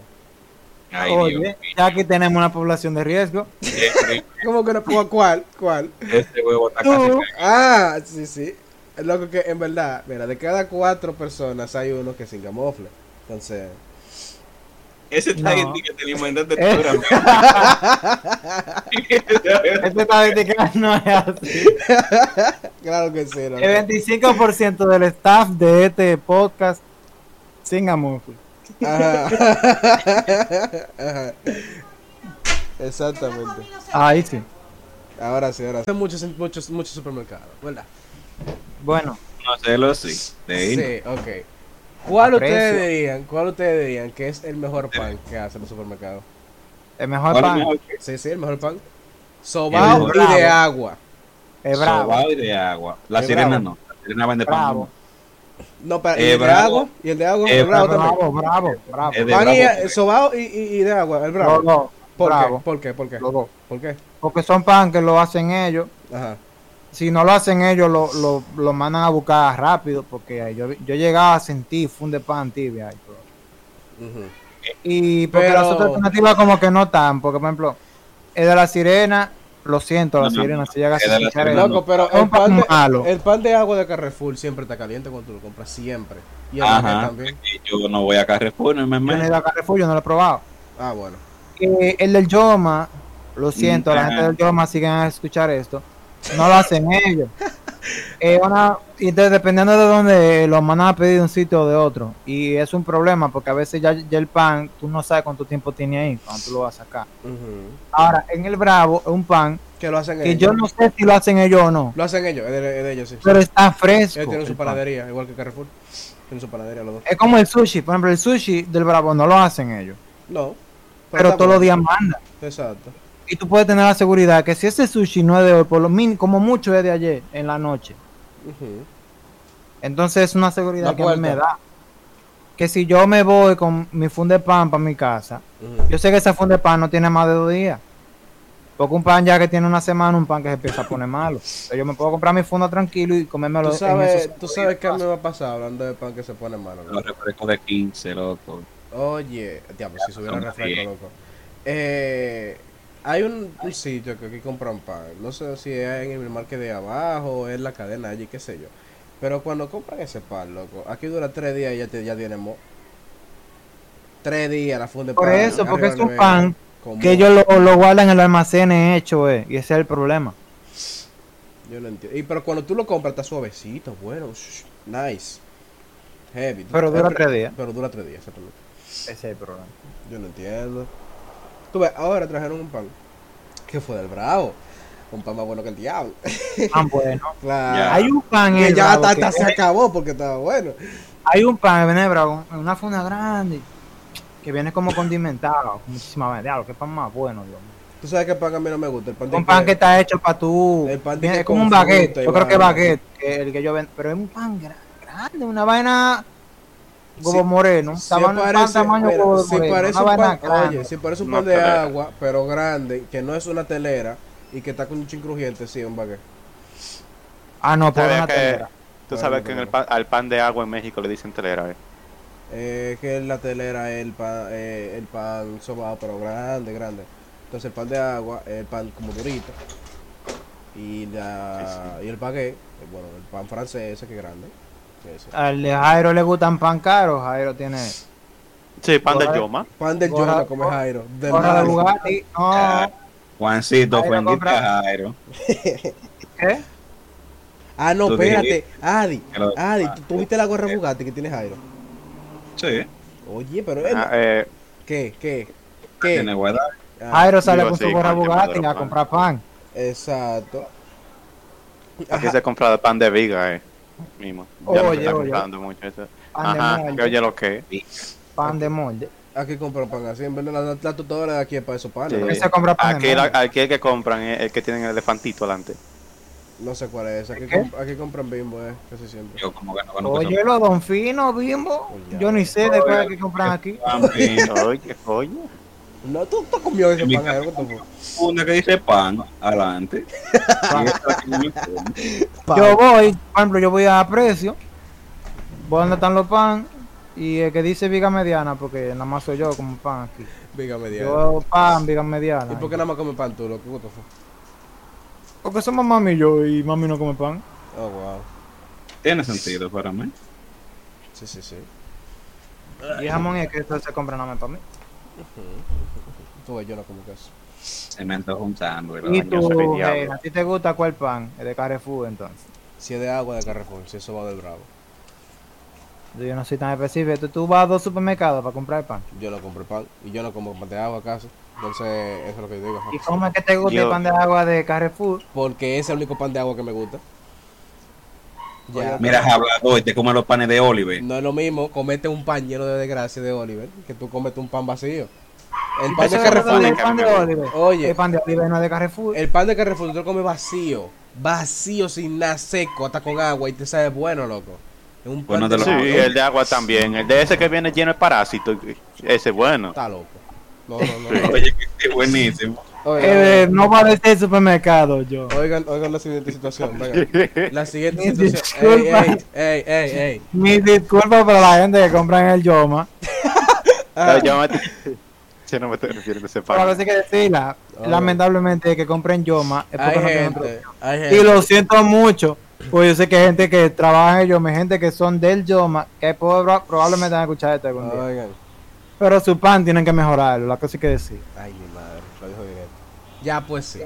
Ay, Oye, ya aquí tenemos una población de riesgo. ¿Cómo que no puedo? ¿Cuál? ¿Cuál? Este huevo está Tú. casi. Ah, sí, sí. Es loco que, en verdad, mira, de cada cuatro personas hay uno que sin camufle. Entonces, Ese está No. que te lo inventaste tú, Ramiro. Esta estadística no es así. claro que sí, loco. El 25% del staff de este podcast sin. Ajá. Ajá. Exactamente. Ahí sí. Ahora sí, ahora sí. Hay muchos, muchos, muchos supermercados, ¿verdad? Bueno, No sé, lo sí. De ahí no. Sí, ok. ¿Cuál ustedes dirían, cuál ustedes dirían que es el mejor pan que hacen los supermercados? el mejor ¿Cuál es pan mejor que Sí, sí, el mejor pan. Sobao y de Bravo. agua. es bravo. Sobao y de agua. La Es sirena bravo. no. La sirena vende pan. Bravo. No, pero Eh, ¿y el de bravo. agua? ¿Y el de agua? Eh, el bravo también. Bravo, bravo, bravo. De Pan y bravo, pues. sobao y, y, y de agua, el bravo. Los dos, ¿Por, bravo. qué? ¿Por qué? ¿Por qué? ¿Por qué? Porque son pan que lo hacen ellos. Ajá. Si no lo hacen ellos, lo, lo, lo mandan a buscar rápido. Porque yo, yo llegaba a sentir funde pan tibia. y todo. Y porque Pero- las otras alternativas como que no están. Porque, por ejemplo, el de la sirena, lo siento, la No, sirena no. si llega a escuchar sirena el-. Loco, pero el pan, de, malo. el pan de agua de Carrefour siempre está caliente cuando tú lo compras, siempre. Y el Ajá. Maggi también. Yo no voy a Carrefour, no me Yo no he ido a Carrefour, yo no lo he probado. Ah, bueno. Eh, el del Yoma, lo siento, la gente del Yoma siguen a escuchar esto. No lo hacen ellos. Eh, una, y entonces, dependiendo de dónde lo mandan a pedir de un sitio o de otro. Y es un problema porque a veces ya, ya el pan, tú no sabes cuánto tiempo tiene ahí cuando tú lo vas a sacar. Ahora, en el Bravo es un pan Que lo hacen que ellos. yo no sé si lo hacen ellos o no, Lo hacen ellos, es de, es de ellos, sí. pero está fresco. Ellos tienen su pan. panadería, igual que Carrefour. Tienen su panadería los dos. Es como el sushi, por ejemplo, el sushi del Bravo no lo hacen ellos, No. pero todos los días mandan. Exacto. Y tú puedes tener la seguridad que si ese sushi no es de hoy, por lo mínimo, como mucho es de ayer, en la noche. Entonces es una seguridad La que a mí me da. Que si yo me voy con mi funde pan para mi casa, yo sé que ese funde pan no tiene más de dos días. Porque un pan ya que tiene una semana, un pan que se empieza a poner malo. Entonces yo me puedo comprar mi funda tranquilo y comérmelo Tú en sabes, esos tú sabes qué me va a pasar hablando de pan que se pone malo. Los refrescos de 15, loco. Oye, diablo, si subiera refresco, loco. Eh, hay un, un sitio que aquí compran pan. No sé si es en el market de abajo o es la cadena allí, qué sé yo. Pero cuando compran ese pan, loco, aquí dura tres días y ya, te, ya tiene mo. Tres días la funda de Por pan. eso, porque es un pan Que ellos lo, lo guardan en el almacén hecho, eh, y ese es el problema. Yo no entiendo. Y pero cuando tú lo compras está suavecito, bueno, shh, nice. Heavy. Pero dura tres días. Pero dura tres días, exactamente. Ese es el problema. Yo no entiendo. Tú ves, ahora trajeron un pan. Que fue del bravo. Un pan más bueno que el diablo. Ah, bueno. claro. Ya. Hay un pan en Que el ya Bravo hasta, que se acabó porque estaba bueno. Hay un pan en Bravo, en una funda grande, que viene como condimentado, con muchísima vaina. Diablo, qué pan más bueno, Dios mío. Tú sabes que pan a mí no me gusta. El pan de Un pan que está hecho para tú. El pan de es como un baguette. Yo creo que baguette, que el que yo vendo. Pero es un pan gra- grande, una vaina. Sí, moreno. Si tamaño, pan parece, tamaño mira, huevo si moreno, parece un pan, oye, si parece un pan de telera. agua, pero grande, que no es una telera y que está con un chin crujiente, sí, un baguette. Ah, no, pero ¿Sabes una que- telera. Tú Bueno, sabes que en el pan, al pan de agua en México le dicen telera, eh. Eh, que la telera es el pan, eh, el pan sobado, pero grande, grande. Entonces el pan de agua es el pan como durito. y la y el baguette, bueno, el pan francés ese que es grande. Al de Jairo le gustan pan caros. Jairo tiene Sí, pan de Gorra- yoma. Pan del Joma come Jairo. Del gorra de. Bugatti. No, Juancito, Jairo ofendiste a Jairo. ¿qué? Ah, no, espérate. Adi, Adi, ¿tú, viste la gorra Bugatti que tiene Jairo? Sí, Oye, pero él, Ah, eh, ¿qué? ¿Qué? tiene ¿Qué? guardar. Ah, Jairo sale con su gorra Bugatti a comprar pan. Exacto. aquí se compra de pan de viga, eh. Mismo. Ya Oye, está mucho eso. Pan de Ajá, que molde. oye lo que. Pan de molde. Aquí compran pan así. En verdad, la, la tutadora de aquí es para esos panes. Sí. ¿no? Él se compra pan Aquí, de la- aquí el que compran es el que tienen el elefantito adelante. No sé cuál es. Aquí, ¿Qué? comp- aquí compran bimbo, eh. Casi siempre. Yo como que no conozco Oye, los Don Fino, Bimbo. Oye, Yo ni sé de cuál es que compran aquí. eso. Oye, oye. No, tú, tú comió ese pan, Jairo. ¿qué te fue? Una que dice pan, adelante. Pan. Yo voy, por ejemplo, yo voy a precio. Voy donde están los pan. Y el que dice viga mediana, porque nada más soy yo como pan aquí. Dígame, Diana. Yo pan, viga mediana. ¿Y por qué nada más come pan tú, loco? ¿Qué te fue? Porque somos mami y yo y mami no come pan. Oh, wow. Tiene sentido para mí. Sí, sí, sí. Y jamón es que esto se compra nada más para mí. Tú ves, yo no como queso. Se me antoja un sándwich. Y ¿verdad? tú, eh, diablo. ¿a ti te gusta cuál pan? El de Carrefour entonces. Si es de agua de Carrefour, si eso va del Bravo. Yo no soy tan específico. Tú, tú vas a dos supermercados para comprar pan. Yo no compro pan. Y yo no como pan de agua acaso. Entonces, eso es lo que yo digo. ¿Y cómo es que te gusta Yo- el pan de agua de Carrefour? Porque es el único pan de agua que me gusta. Ya. Mira, hablador, te come los panes de Oliver. No es lo mismo comete un pan lleno de desgracia de Oliver que tú comete un pan vacío. El pan de Carrefour. el pan de Oliver. Oye. El pan de Oliver no es de Carrefour. El pan de Carrefour tú lo comes vacío. Vacío, sin nada seco, hasta con agua y te sabe bueno, loco. Es un pan no te de lo- Sí, el de agua también. El de ese que viene lleno de parásitos. Ese es bueno. Está loco. No, no, no. Oye, que buenísimo. Oigan, Eh, no va a decir supermercado yo. oigan, oigan la siguiente situación. venga. La siguiente Mi situación. Ey, disculpa. ey, ey, ey, ey. Mi disculpa para la gente que compra en el Yoma. Ah, Yo me- Yo no me estoy refiriendo a ese veces hay que decirla. Oigan. Lamentablemente el que compra en Yoma es porque hay no gente, hay gente. Y lo siento mucho. Pues yo sé que hay gente que trabaja en Yoma, gente que son del Yoma, que proba- probablemente van a escuchar esto algún día. Oigan. Pero su pan tienen que mejorarlo, la cosa hay que decir. Ay, mi madre. Ya, pues sí.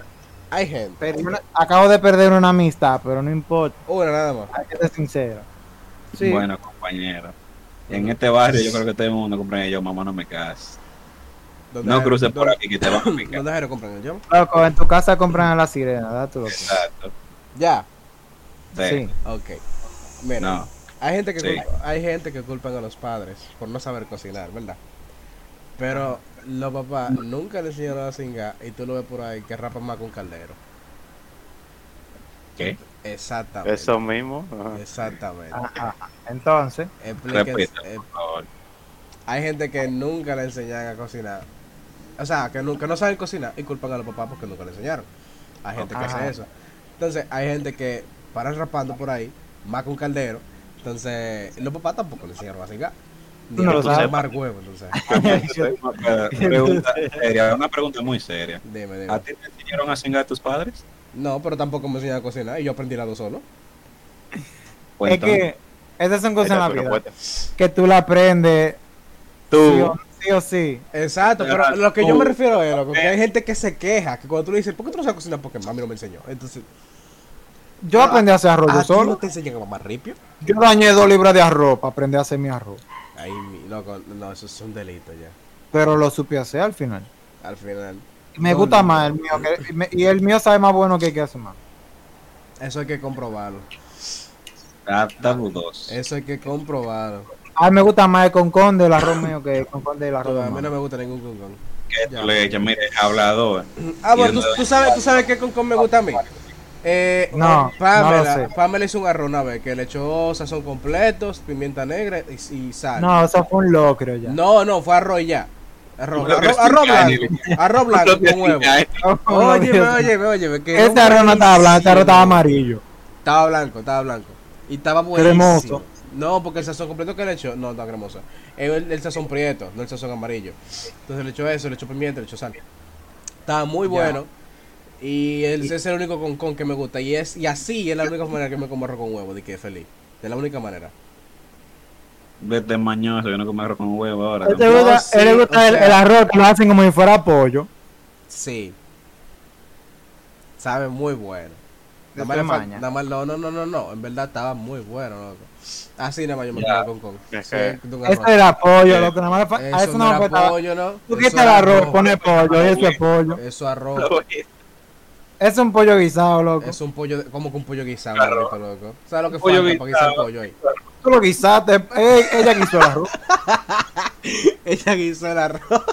Hay gente. Pero acabo de perder una amistad, pero no importa, Una nada más. hay que ser sincero. Sí. Bueno, compañero. En este barrio yo creo que todo el mundo compra yo, mamá no me cases. ¿Dónde No cruces por aquí que te van a picar. ¿Dónde compran el yo? Loco, en tu casa compran a la sirena, loco? Exacto. Ya. Sí. Sí. Ok. Mira, No. hay gente que Sí. culpa- hay gente que culpan a los padres por no saber cocinar, ¿verdad? Pero los papás nunca le enseñaron a cingar y tú lo ves por ahí que rapan más con caldero. ¿Qué? Exactamente. Eso mismo. ajá. Exactamente. Ajá. Entonces, Explíquense- Repita, eh, por favor. hay gente que nunca le enseñan a cocinar. O sea, que, nu- que no saben cocinar y culpan a los papás porque nunca le enseñaron. Hay gente que Ajá. hace eso. Entonces, hay gente que paran rapando por ahí, más con caldero. Entonces, los papás tampoco le enseñaron a cingar. Ni no a lo sabes. huevo, entonces. Una pregunta seria, una pregunta muy seria. Dime, dime. ¿A ti te enseñaron a cingar tus padres? No, pero tampoco me enseñaron a cocinar y yo aprendí las dos solo. Pues es que esas son cosas en la Esa es vida que tú la aprendes sí tú, o, sí o sí. Exacto, pero lo que yo me refiero es, loco, que hay gente que se queja, que cuando tú le dices, ¿por qué tú no sabes cocinar? Porque mami no me enseñó. Entonces, Yo aprendí a hacer arroz ¿a yo ti no solo. te enseñan a mamar ripio? Yo dañé dos libras de arroz para aprender a hacer mi arroz. Loco, no, eso es un delito ya. Pero lo supe hacer al final. Al final. Me No, gusta no, más el mío. que- y me- y el mío sabe más bueno que el que hace más. Eso hay que comprobarlo. está, está dudoso. Eso hay que comprobarlo. A mí me gusta más el concón del arroz mío que el concón del arroz de A mí no me gusta ningún concón. Que Ya. tú le echas, mire, hablador. Ah, bueno, Y ¿tú, uno- tú sabes, tú sabes qué concón me gusta a mí. Eh, No, Pamela, no lo sé. Pamela hizo un arroz una vez que le echó sazón completos, pimienta negra y, y sal. No, eso fue un locro ya. No, no, fue arroz ya. Arroz, arroz, arroz blanco. Arroz blanco con huevo. eh. Oye, oye, oye, que Ese arroz no estaba blanco, ese arroz estaba amarillo. Estaba blanco, estaba blanco. Y estaba buenísimo. Cremoso. No, porque el sazón completo que le echó, no, está cremoso. El, el sazón prieto, no el sazón amarillo. Entonces le echó eso, le echó pimienta, le echó sal. Estaba muy Ya. Y él, ese es el único con, con que me gusta. Y es y así es la única manera que me como arroz con huevo, de que es feliz. De la única manera. Vete mañoso, yo no como arroz con huevo ahora. A él le No, gusta, sí, él le gusta o el, sea- el arroz que lo hacen como si fuera pollo. Sí. Sabe muy bueno. De Nada más, fal- nada no, no, no, no, no. En verdad estaba muy bueno, loco. Así nada más yo me Ya. quedo con con. Es Sí, que- un Eso era pollo, Eh, lo que nada más a Eso eso no me faltaba. pollo, ¿no? Tú quitas el arroz, pones pollo, eso es pollo. Eso arroz. Es un pollo guisado, loco. Es un pollo, de- como que un pollo guisado, Claro. maldito loco. ¿Sabes lo que Pollo falta para guisar guisado. pollo ahí? Tú lo guisaste, ey, ella guisó el arroz. Ella guisó el arroz.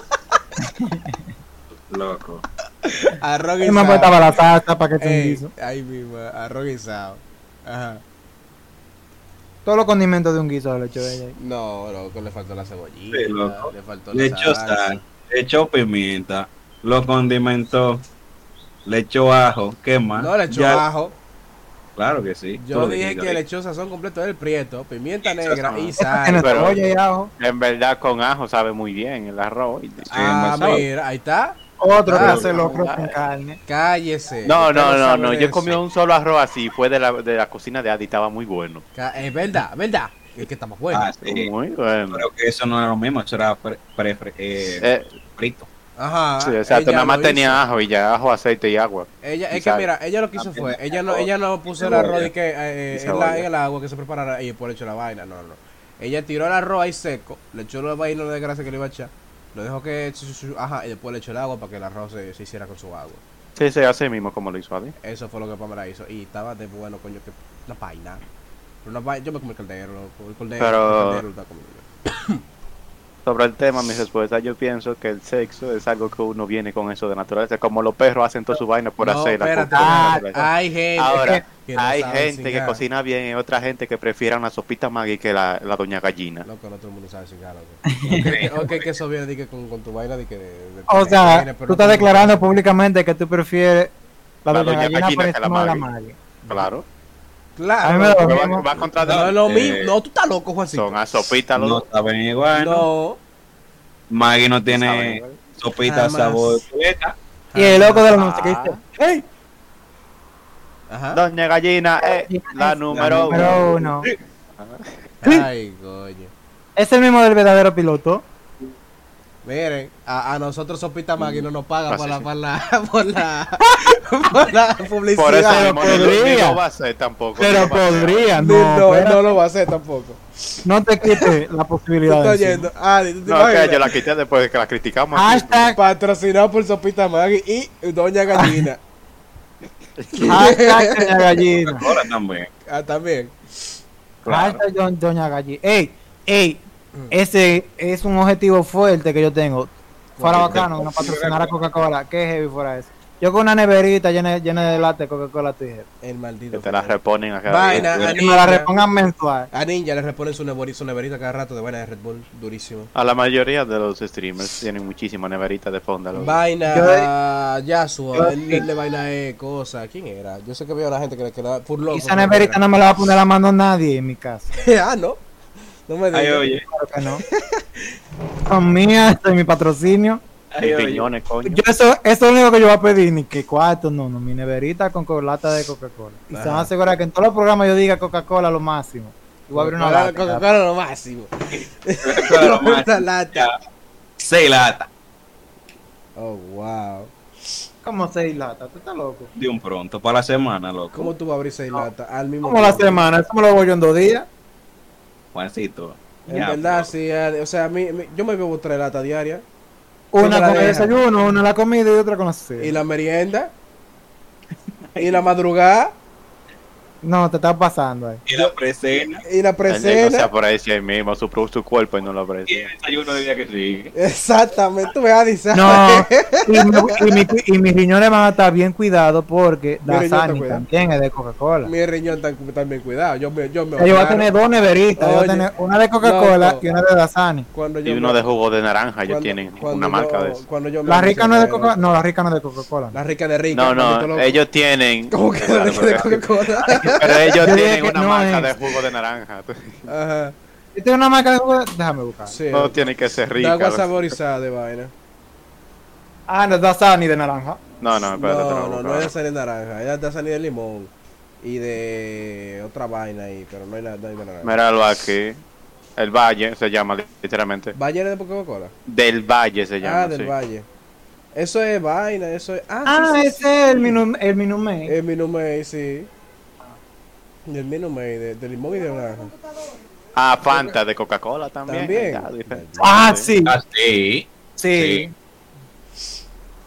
Loco. Arroz Y me guisado. faltaba la salsa para que te guiso. ahí mismo, arroz guisado. Ajá. Todos los condimentos de un guiso lo hecho ella. ahí. No, loco, le faltó la cebollita. Sí, loco. Le faltó la Le echó salsa. sal, le echó pimienta, lo condimentó, le echó ajo, ¿qué más? No, le echó Ya- ajo. Claro que sí. Yo dije que le echó sazón completo del prieto, pimienta Sí, negra y sal. Pero- cebolla y ajo. En verdad, con ajo sabe muy bien el arroz. ¿oíste? Ah, mira, ahí está. Otro que Ah, hace los no, con carne. Cállese. No, no, no, no. Yo comí un solo arroz así. Fue de la, de la cocina de Adi. Estaba muy bueno. Es verdad, verdad. Es que está más bueno. Ah, sí. Muy bueno. Pero que eso no era lo mismo, eso era pre, pre- pre- eh, Eh, frito. Ajá. sí, exacto. ella Nada más lo tenía hizo. ajo y ya ajo, aceite y agua. Ella, y es que mira, ella lo que hizo fue, ella no, ella no puso el arroz y que eh, Y en, la- en el agua que se preparara y después le echó la vaina, no, no, no. Ella tiró el arroz ahí seco, le echó la vaina de grasa que le iba a echar, lo dejó que, ajá, y después le echó el agua para que el arroz se, se hiciera con su agua. Sí, sí, así mismo como lo hizo Adi. Eso fue lo que Pamela hizo y estaba de bueno, coño, que una vaina. Pero Una vaina, yo me comí el caldero, loco, el caldero, Pero- el caldero está comiendo. Sobre el tema, mi respuesta, yo pienso que el sexo es algo que uno viene con eso de naturaleza. Como los perros hacen toda su vaina por No, hacer la Ah, hay gente Ahora, que no hay gente que cocina bien y otra gente que prefiere una sopita Maggi que la, la doña gallina. Loco, no todo el mundo sabe cingar, loco. ok, que eso viene de que con, con tu vaina de que... de- de- O de sea, vaina, tú estás declarando públicamente que tú prefieres la, La doña doña gallina gallina por que la encima de la Maggi. Maggi. Claro. Claro. A mí me da lo Porque mismo. va, va contra no es lo Eh, mismo. No, tú estás loco, Juancito. Son a sopita los No saben igual, ¿no? no. Maggie no tiene sopita Jamás. sabor cubeta. Y el loco de la Ah. dice, ¡Hey! Ajá. Doña gallina, eh, la número Número uno. uno. Ay, coño. Es el mismo del verdadero piloto. Miren, a, a nosotros Sopita Maggi no nos paga por la, por la, por la, por la publicidad. Por eso Pero podría. lo va a hacer tampoco. Pero podría, no. no, no lo va a hacer tampoco. no te quites la Tú posibilidad estás yendo. ¿tú te No, que yo la quité después de que la criticamos. aquí. Hashtag, Patrocinado por Sopita Maggi y Doña Gallina. hashtag Doña Gallina. Ahora también. ah, también. Claro. Hashtag Doña Gallina. Ey, ey. Ese es un objetivo fuerte que yo tengo. Fuera bacano nos patrocinara Coca-Cola. Qué heavy fuera eso. Yo con una neverita llena, llena de latte de Coca-Cola heavy. El maldito. Que te la reponen. Vaina, a eh, Que me la Ninja. repongan mensual. A Ninja le reponen su, neveri- su neverita cada rato de vaina de Red Bull. Durísimo. A la mayoría de los streamers tienen muchísima neverita de fondo. loco. Vaina, Yasuo, yo- él, él le vaina de cosas. ¿Quién era? Yo sé que veo a la gente que le queda por loco. Y esa neverita no me la va a poner a mano nadie en mi casa. ah, no. No me Ay, digas. oye. Claro que no. Son mías, este es mi patrocinio. Ay, oye. Piñones, coño. Yo eso, eso es lo único que yo voy a pedir, ni que cuarto, no, no, mi neverita con co- lata de Coca-Cola. Y se van a asegurar que en todos los programas yo diga Coca-Cola lo máximo. Y voy a abrir una Coca-Cola- lata. Coca-Cola lo máximo. Una más. lata. Seis latas Oh, wow. ¿Cómo seis latas? ¿Tú estás loco? de un pronto para la semana, loco. ¿Cómo tú vas a abrir seis latas al mismo Como la tiempo? semana, eso me lo voy yo en dos días. Juancito. En Ya, verdad, pero- sí. eh, O sea, a mí, yo me bebo tres latas diarias. Una la con el desayuno, una la comida y otra con la cena. Y la merienda. y la madrugada. No, te estás pasando ahí. Y la presena. Y la él no se presena. aprecia ahí mismo, su, su cuerpo y no lo Y aprecia. el desayuno de día que sigue. Exactamente. Tú me vas a decir. No, y, mi- y mi- y mis riñones van a estar bien cuidados porque Mi Dasani cuidado. también es de Coca-Cola. Mi riñón está bien cuidado. Yo me, yo me Yo voy a tener dos neveritas, yo voy a Oye, tener una de Coca-Cola y una de Dasani. Cuando Y uno me- de jugo de naranja, ellos tienen una marca de eso. Cuando yo me La rica no es de Coca-Cola, no, la rica no es de Coca-Cola. La rica de rica. No, no, ellos tienen. ¿Cómo que la rica de Coca-Cola? Pero ellos tienen que una no marca es. de jugo de naranja. Ajá. ¿Y tiene una marca de jugo? Déjame buscar. Sí. No tiene que ser de rica. agua saborizada de vaina. Ah, no es Dasani de naranja. No, no, espérate, No, no, no es de salir naranja. Ella te ha salido de limón. Y de otra vaina ahí, pero no hay nada no hay de naranja. Míralo aquí. El Valle se llama literalmente. ¿Valle de Coca-Cola? Del Valle se llama. Ah, del sí. Valle. Eso es vaina, eso es. Ah, Ah, sí, sí, ese es el Minu, el Minumei. El Minumei, sí. El Minumei, de, de limón y de naranja. Ah, Fanta de Coca-Cola también. También. Ah, sí, Ah, sí. sí.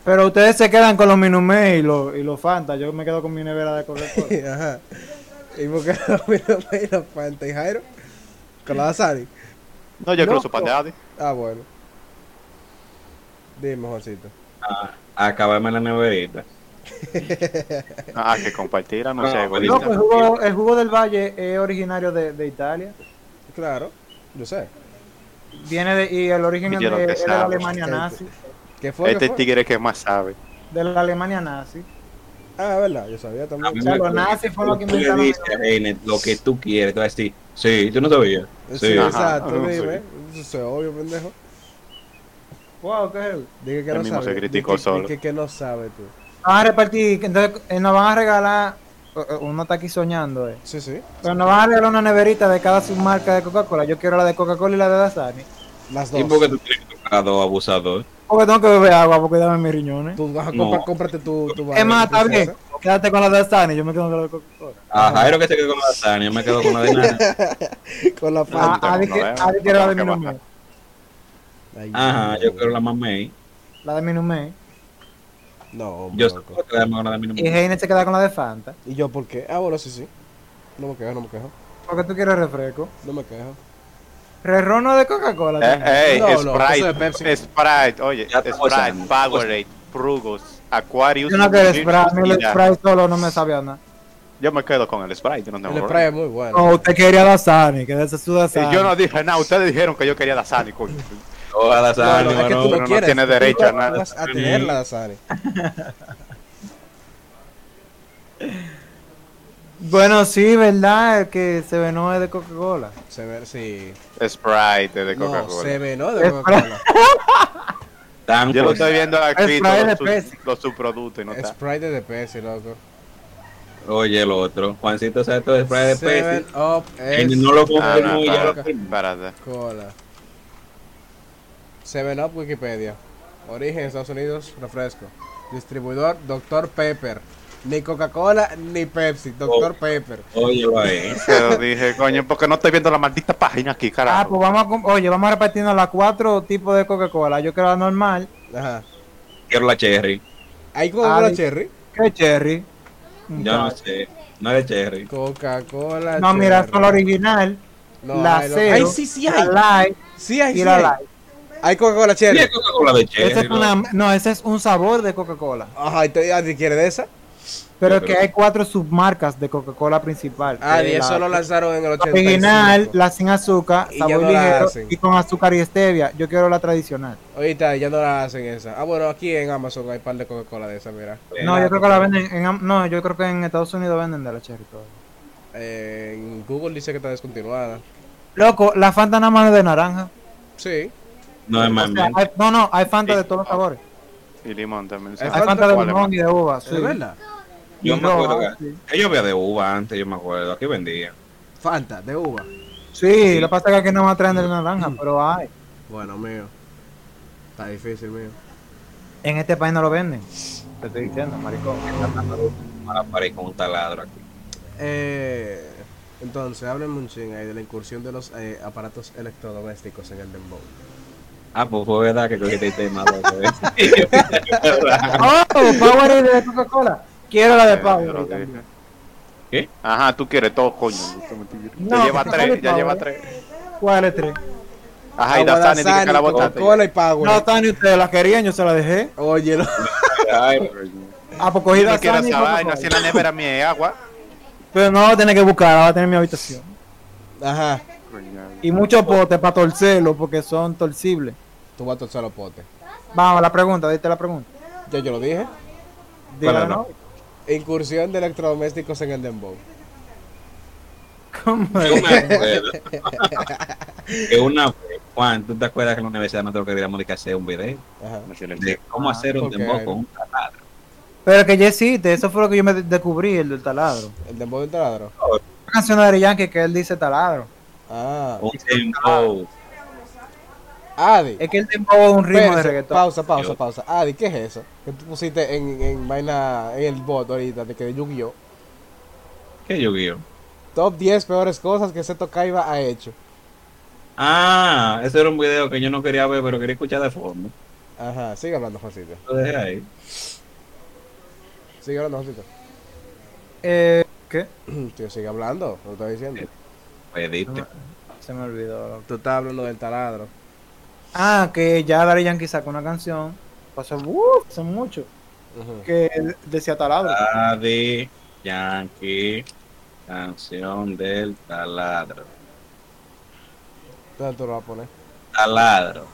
Pero ustedes se quedan con los Minumei y los, y los Fanta. Yo me quedo con mi nevera de Coca-Cola. Ajá. ¿Y por qué los Minumei y los Fanta y Jairo? Con la Dasari. No, yo creo su pan de Adi. Ah, bueno. Dime, Juancito. Ah, acabarme la neverita. Ah, que compartirla, no No, sé, no, güey. No, pues el jugo, el jugo del Valle es originario de, de Italia. Claro, yo sé. Viene de, y el origen yo de, que es de la. Alemania nazi. ¿Qué fue? Este ¿Qué fue? tigre que más sabe. De la Alemania nazi. Ah, verdad, yo sabía también. mí sea, los nazis fueron los que inventaron dices lo que tú quieres, tú vas a decir, sí, tú no sabías. Sí, Sí. Exacto, Ah, dime. Eso es obvio, pendejo. Wow, qué heavy. Dije que no sabe. se criticó Di que- solo. di que, que no sabe tú. Van a repartir, entonces eh, nos van a regalar, eh, eh, uno está aquí soñando, eh. Sí, sí. Pero nos van a regalar una neverita de cada submarca de Coca-Cola. Yo quiero la de Coca-Cola y la de Dasani. Las ¿Y dos. por qué tú tienes tocado abusador? Porque tengo que beber agua porque dame mis riñones. Tú vas a No. comprar, cómprate tu, tu Es más, está bien. Quédate con la de Dasani, yo me quedo con la de Coca-Cola. A Jairo que se quedó con la Dani, yo me quedo con la de nada. Con la Ah, Fanta. No veo, Adi quiere la de. Ay, Ajá, no. yo quiero la mamey. La de Minumei. No, hombre, Yo loco. quedarme con la de mi Y. Heine se queda con la de Fanta. ¿Y yo por qué? Ah, bueno, sí, sí. No me quejo, no me quejo. Porque tú quieres refresco. No me quejo. Re-rono de Coca-Cola. Eh, eh, no, Sprite, eso de Pepsi. Sprite, oye, estamos Sprite, usando. Powerade, Frugos, Aquarius. Yo no quiero Sprite. El. Sprite solo no me sabía nada. Yo me quedo con el Sprite, yo no tengo El spray es muy bueno. No, usted quería Dasani, que de su Y Dasani. yo no dije nada, ustedes dijeron que yo quería Dasani, coño. Ojalá, Sani, no, no, no, no, quieres, tienes derecho a nada. A tenerla, Sani. Bueno, sí, ¿verdad? Que se venó de Coca-Cola. Se ve, sí. Sprite de Coca-Cola. No, se venó de Coca-Cola. Yo lo estoy viendo aquí, los, su, los subproductos. ¿no Sprite de Pepsi, loco. Oye, el otro. Juancito sabe todo de Sprite de Pepsi. no lo compré ah, muy ya. Coca-Cola. 7 Up Wikipedia. Origen Estados Unidos, refresco. Distribuidor Dr. Pepper. Ni Coca-Cola ni Pepsi, Dr. Oh. Pepper. Oye, ahí. Se lo dije, coño, porque no estoy viendo la maldita página aquí, carajo. Ah, pues vamos a, oye, vamos a repartirnos las cuatro tipos de Coca-Cola. Yo quiero la normal. Ajá. Quiero la cherry. ¿Hay Coca-Cola ah, cherry? ¿Qué cherry? Yo no sé. No es cherry. Coca-Cola. No, cherry. mira, son la original. No, la hay, cero. Ay, sí, sí hay. Light. Sí hay, y la light. Hay Coca-Cola cherry. Coca-Cola de cherry. Ese es ¿no? una, no, ese es un sabor de Coca-Cola. Ajá, ¿y te- ¿alguien quiere de esa? Pero Sí, es que pero- hay cuatro submarcas de Coca-Cola principal. Ah, y es eso la- lo lanzaron en el la 85. original, la sin azúcar, Y sabor no la ligero y con azúcar y stevia. Yo quiero la tradicional. Ahorita ya no la hacen esa. Ah, bueno, aquí en Amazon hay par de Coca-Cola de esa, mira. No, yo creo que la venden en, no, yo creo que en Estados Unidos venden de la cherry todavía. Eh, en Google dice que está descontinuada. Loco, la Fanta nada más es de naranja. Sí. No es más sea, hay- no, no, hay Fanta de todos los sabores. Y limón también. Hay ¿sabes? Hay Fanta de ¿Cuál es limón y de uva. Sí. ¿Es verdad? Yo Y me acuerdo que, sí. yo había de uva antes, yo me acuerdo. Aquí vendía. Fanta, de uva. Sí, lo que pasa es que aquí no me traen de naranja, pero hay. Bueno, mío. Está difícil, mío. En este país no lo venden. Te estoy diciendo, maricón. Para pared con un taladro aquí. Eh, entonces, háblenme un ching ahí de la incursión de los eh, aparatos electrodomésticos en el Dembow. Ah, pues fue verdad que cogiste el tema. ¿eh? ¡Oh! Powerade de Coca-Cola. Quiero la de Eh, dije. también. Ajá, tú quieres todo, coño. No, ya lleva tres, ya lleva Power. tres. ¿Cuál es tres? Ajá, y Dasani dice que la Dasani, botaste. Coca-Cola y Power. No, Tani, ustedes la querían, yo se la dejé. Óyelo. Ay, Ah, pues cogí No quiero Dasani esa vaina, si la nevera mía hay agua. Pero no la voy a tener que buscar, la voy a tener en mi habitación. Ajá. Y muchos potes para torcerlo porque son torcibles. Tú vas a torcer los potes. Vamos, la pregunta, diste la pregunta. Ya yo lo dije. La- ¿no? Incursión de electrodomésticos en el Dembow. ¿Cómo Yo es? me acuerdo. que una vez, Juan, ¿tú te acuerdas que en la universidad nosotros queríamos de que hacer un video? Ajá. De cómo Ah, hacer un dembow con un taladro. Pero que ya existe, eso fue lo que yo me de- descubrí, el del taladro. El dembow del taladro. Una canción de Yankee que él dice taladro. Ah. Un dembow. Adi. Es que el dembow es un ritmo de reggaetón. Pausa, pausa, Yo- pausa. Adi, ¿qué es eso? Que tú pusiste en, en vaina, en el bot ahorita de que de Yu-Gi-Oh! ¿Qué Yu-Gi-Oh? Top 10 peores cosas que Seto Kaiba ha hecho. Ah, ese era un video que yo no quería ver, pero quería escuchar de fondo. Ajá, sigue hablando, Juancito. Lo dejé ahí. Sigue hablando, Juancito. Eh, ¿Qué? Tío, sigue hablando, lo estoy diciendo. Pues diste. Se me olvidó. Tú estás hablando del taladro. Ah, que ya Daddy Yankee sacó una canción. Pasó, uh, hace mucho. Ujú. Que decía taladro. Daddy Yankee, canción del taladro. ¿Dónde tú lo vas a poner? Taladro.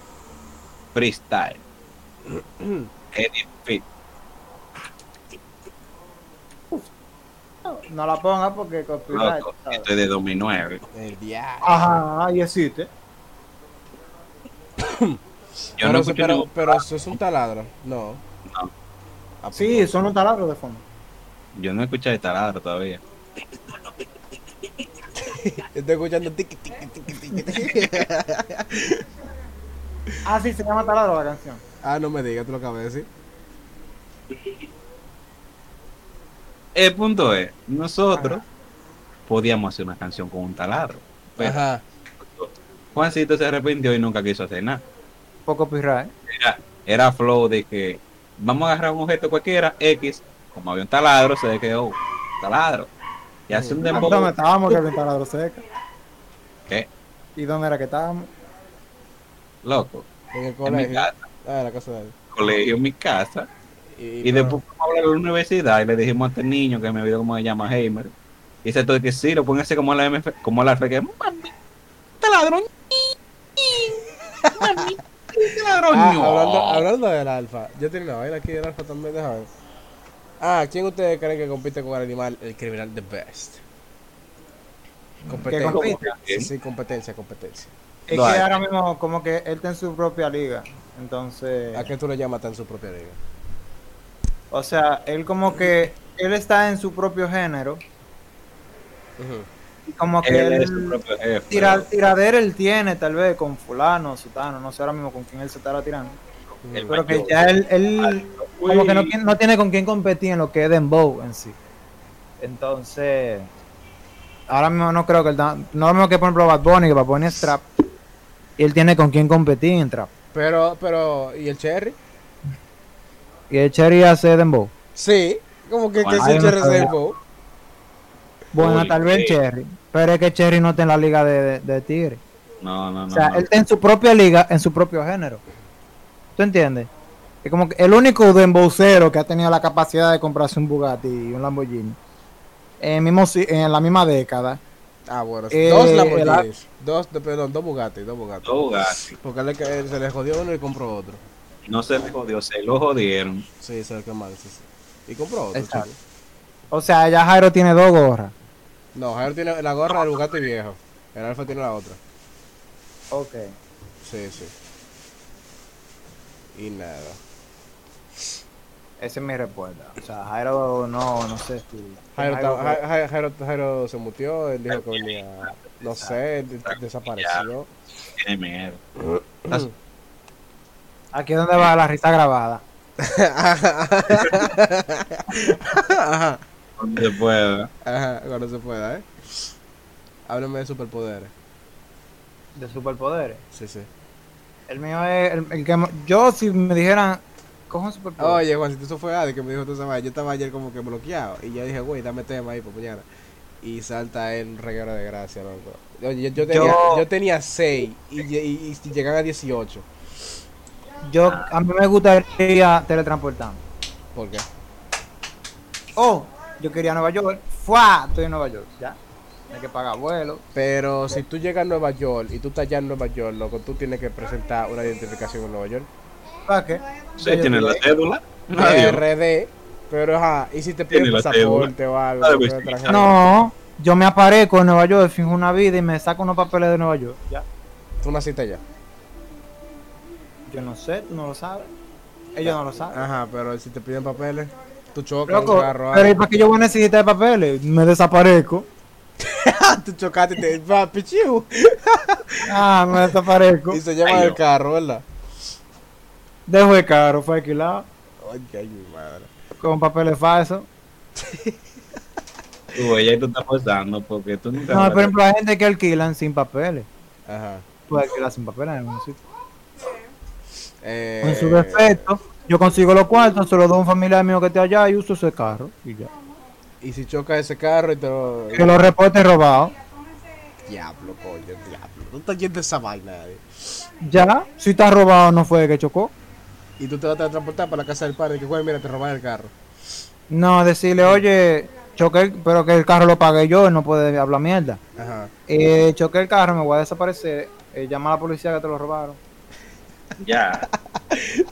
Freestyle. Edit fit. No la ponga porque copyright. Esto es de 2009. El diablo. Ajá, ahí existe. Yo pero, no eso- escucho pero, ningún- pero eso es un taladro. No. No. Ah, pues Sí, no. son los taladros de fondo. Yo no escuché el taladro todavía. Estoy escuchando tiqui, tiqui, tiqui. Ah, sí, se llama taladro la canción. Ah, no me digas, tú lo acabas de decir. El punto es, nosotros podíamos hacer una canción con un taladro. Pero Ajá. Juancito se arrepintió y nunca quiso hacer nada. Por copyright. Era, era flow de que vamos a agarrar un objeto cualquiera, X, como había un taladro, se quedó taladro. Y hace un dembow. ¿Dónde estábamos que había un taladro seca? ¿Qué? ¿Y dónde era que estábamos? Loco. En el En mi colegio. casa, Ah, en la casa de él. colegio, en mi casa. Y, Y después fuimos a hablar a la universidad y le dijimos a este niño que me olvidó cómo se llama Heimer. Y dice todo que sí, lo pueden hacer como la MF, como la F que mami, taladro. Ah, no". hablando, hablando del alfa, yo tengo una vaina aquí del alfa también, déjame ver. Ah, ¿quién ustedes creen que compite con el animal, el criminal the best? Competencia. compite? Sí, sí, competencia, competencia. Es que hay. ahora mismo como que él está en su propia liga. Entonces, ¿A qué tú le llamas tan su propia liga? o sea, él como que él está en su propio género. Y como que Él él, es su propio jefe. tira- tiradera él tiene tal vez con fulano, sutano, no sé ahora mismo con quién él se estará tirando. El Pero que ya él, él como que no, no tiene con quién competir en lo que es Dembow en sí. Entonces, ahora mismo no creo que él da- no lo mismo que por ejemplo Bad Bunny, que Bad Bunny es trap. Y él tiene con quién competir en trap. Pero, pero, ¿y el Cherry? Y el Cherry hace Dembow. Sí, como que, que Bueno, es el Cherry sabía. Rainbow. Bueno, Uy, tal vez sí. Cherry. Pero es que Cherry no está en la liga de, de, de Tigre. No, no, no. O sea, no. él está en su propia liga, en su propio género. ¿Tú entiendes? Es como que el único dembowcero que ha tenido la capacidad de comprarse un Bugatti y un Lamborghini en, mismo, la misma década. Ah, bueno, Eh, dos Lamborghinis. Dos, perdón, dos Bugatti, dos Bugatti. Dos Bugatti. Porque él, se le jodió uno y compró otro. No se le jodió, se lo jodieron. Sí, se le quemó, sí, sí. Y compró otro. Exacto. O sea, ya Jairo tiene dos gorras. No, Jairo tiene la gorra del Bugatti viejo. El Alfa tiene la otra. Ok. Sí, sí. Y nada. Esa es mi respuesta. O sea, Jairo no, no sé si. Jairo, Jairo ta- fue- Ja- Ja- Jairo, Jairo se mutió, él dijo que venía, no sé, él de- desapareció. Tiene miedo. Aquí es donde va la risa grabada. Ajá, Donde se pueda. ajá, cuando se pueda, ¿eh? Háblame de superpoderes. De superpoderes. Sí, sí. El mío es el, el que. Yo, si me dijeran. Cojo un superpoder. Oye, Juan, si eso fue Adi que me dijo tú sabes, yo estaba ayer como que bloqueado y yo dije, güey, dame tema ahí para mañana. Y salta un reguero de gracia, loco. Oye, yo, yo tenía, Yo- yo tenía 6 y, lle- y, y llegan a 18. Yo, a mí me gustaría teletransportarme. ¿Por qué? Oh, yo quería Nueva York. ¡Fua! Estoy en Nueva York. Ya. Hay que pagar vuelo. Pero si tú llegas a Nueva York y tú estás allá en Nueva York, loco, tú tienes que presentar una identificación en Nueva York. ¿Para qué? ¿Sí tiene la cédula? RD, pero ajá, y si te piden pasaporte o algo. No, yo me aparezco en Nueva York, finjo una vida y me saco unos papeles de Nueva York. Ya. Tú naciste allá. Yo no sé, tú no lo sabes. Ellos no lo saben. Ajá, pero si te piden papeles, Tú chocas un Loco, carro. pero ¿y para qué yo voy a necesitar papeles? Me desaparezco. Tú chocaste y te. Ah, me desaparezco. Y se llama Ay, el carro, ¿verdad? Dejo el carro, fue alquilado. Ay, ay, mi madre. Con papeles falsos. Tú, ella tú estás forzando porque tú nunca. No, por ejemplo, hay gente que alquilan sin papeles. Ajá. Puede alquilar sin papeles en algún sitio. Eh, Con su defecto, yo consigo los cuartos, se los doy a un familiar mío que esté allá y uso ese carro. Y ya. Y si choca ese carro y te lo. Que los reportes robados. Diablo, coño, diablo. No estás yendo esa vaina. eh. Ya, si está robado, no fue que chocó. Y tú te vas a transportar para la casa del padre. Que, güey, mira, te robaron el carro. No, decirle, oye, choqué, pero que el carro lo pagué yo, él no puede hablar mierda. Ajá. Eh, choqué el carro, me voy a desaparecer. Eh, llama a la policía que te lo robaron. Ya.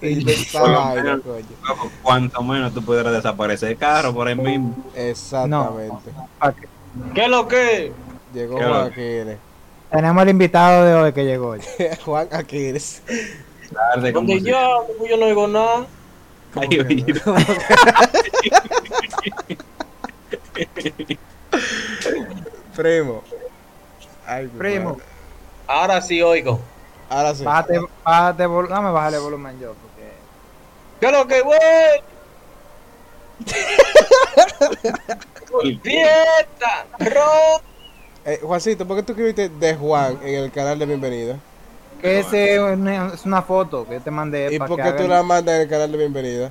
Menos. Loco, Cuanto menos tú pudieras desaparecer el carro por ahí mismo. Exactamente. Pa' que- ¿Qué es lo que? Llegó Qué Juan. Aquiles. Tenemos el invitado de hoy que llegó. hoy. Juan Aquiles. Tarde como Donde si- yo, yo no digo nada. Ay, oye, Primo. Ay, Primo, madre. Ahora sí oigo. Ahora sí. bájate, bájate, dame bájale el volumen yo, porque... ¿Qué lo que, güey? Fiesta. Eh, Juancito, ¿por qué tú escribiste de Juan en el canal de Bienvenida? Que ese es una, es una foto que te mandé ¿Y para por que, qué tú hagan- la mandas en el canal de Bienvenida?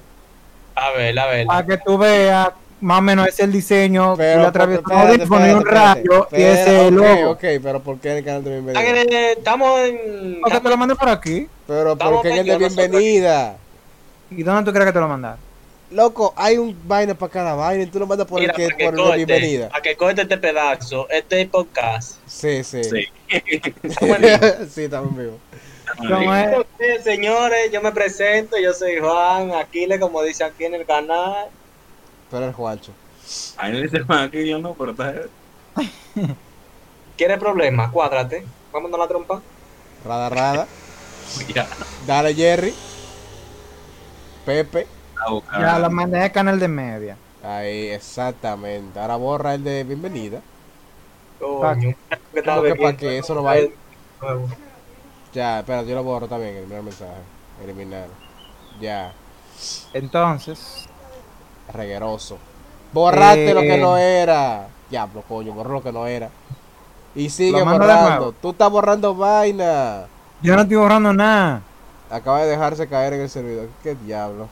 A ver, a ver. para que tú veas más o menos ese es el diseño, Pero, le atraviesas un rayo y ese es el Espera, logo. Ok, ok, pero ¿por qué en el canal de Bienvenida? Ah, que Estamos en. ¿Por qué te lo mandé por aquí? Pero ¿por qué en el de. Bienvenida? ¿Y dónde tú crees que te lo mandaron? Loco, hay un vaina para cada vaina y tú lo mandas por Mira, el que para que por el de Bienvenida. para que corte este pedazo, este podcast. Sí, sí. Sí. sí, estamos vivos. ¿Cómo es? Entonces, señores, yo me presento, yo soy Juan Aquiles, como dice aquí en el canal. Pero el Juancho. Ahí no dice más aquí yo no, pero está. ¿Quieres problemas? Cuádrate. Vámonos a la trompa. Rada, rada. Ya. Dale, Jerry. Pepe. a. Ya lo mandé al canal de media. Ahí, exactamente. Ahora borra el de Bienvenida. Coño, que estaba ¿Cómo que para qué? Eso no va a ir. Nuevo. Ya, espérate, yo lo borro también, el primer mensaje. Eliminar. Ya, Entonces, regueroso. Borraste Eh. lo que no era. Diablo, coño, borró lo que no era. Y sigue borrando. Tú estás borrando vaina. yo no estoy borrando nada. Acaba de dejarse caer en el servidor. ¿Qué diablo?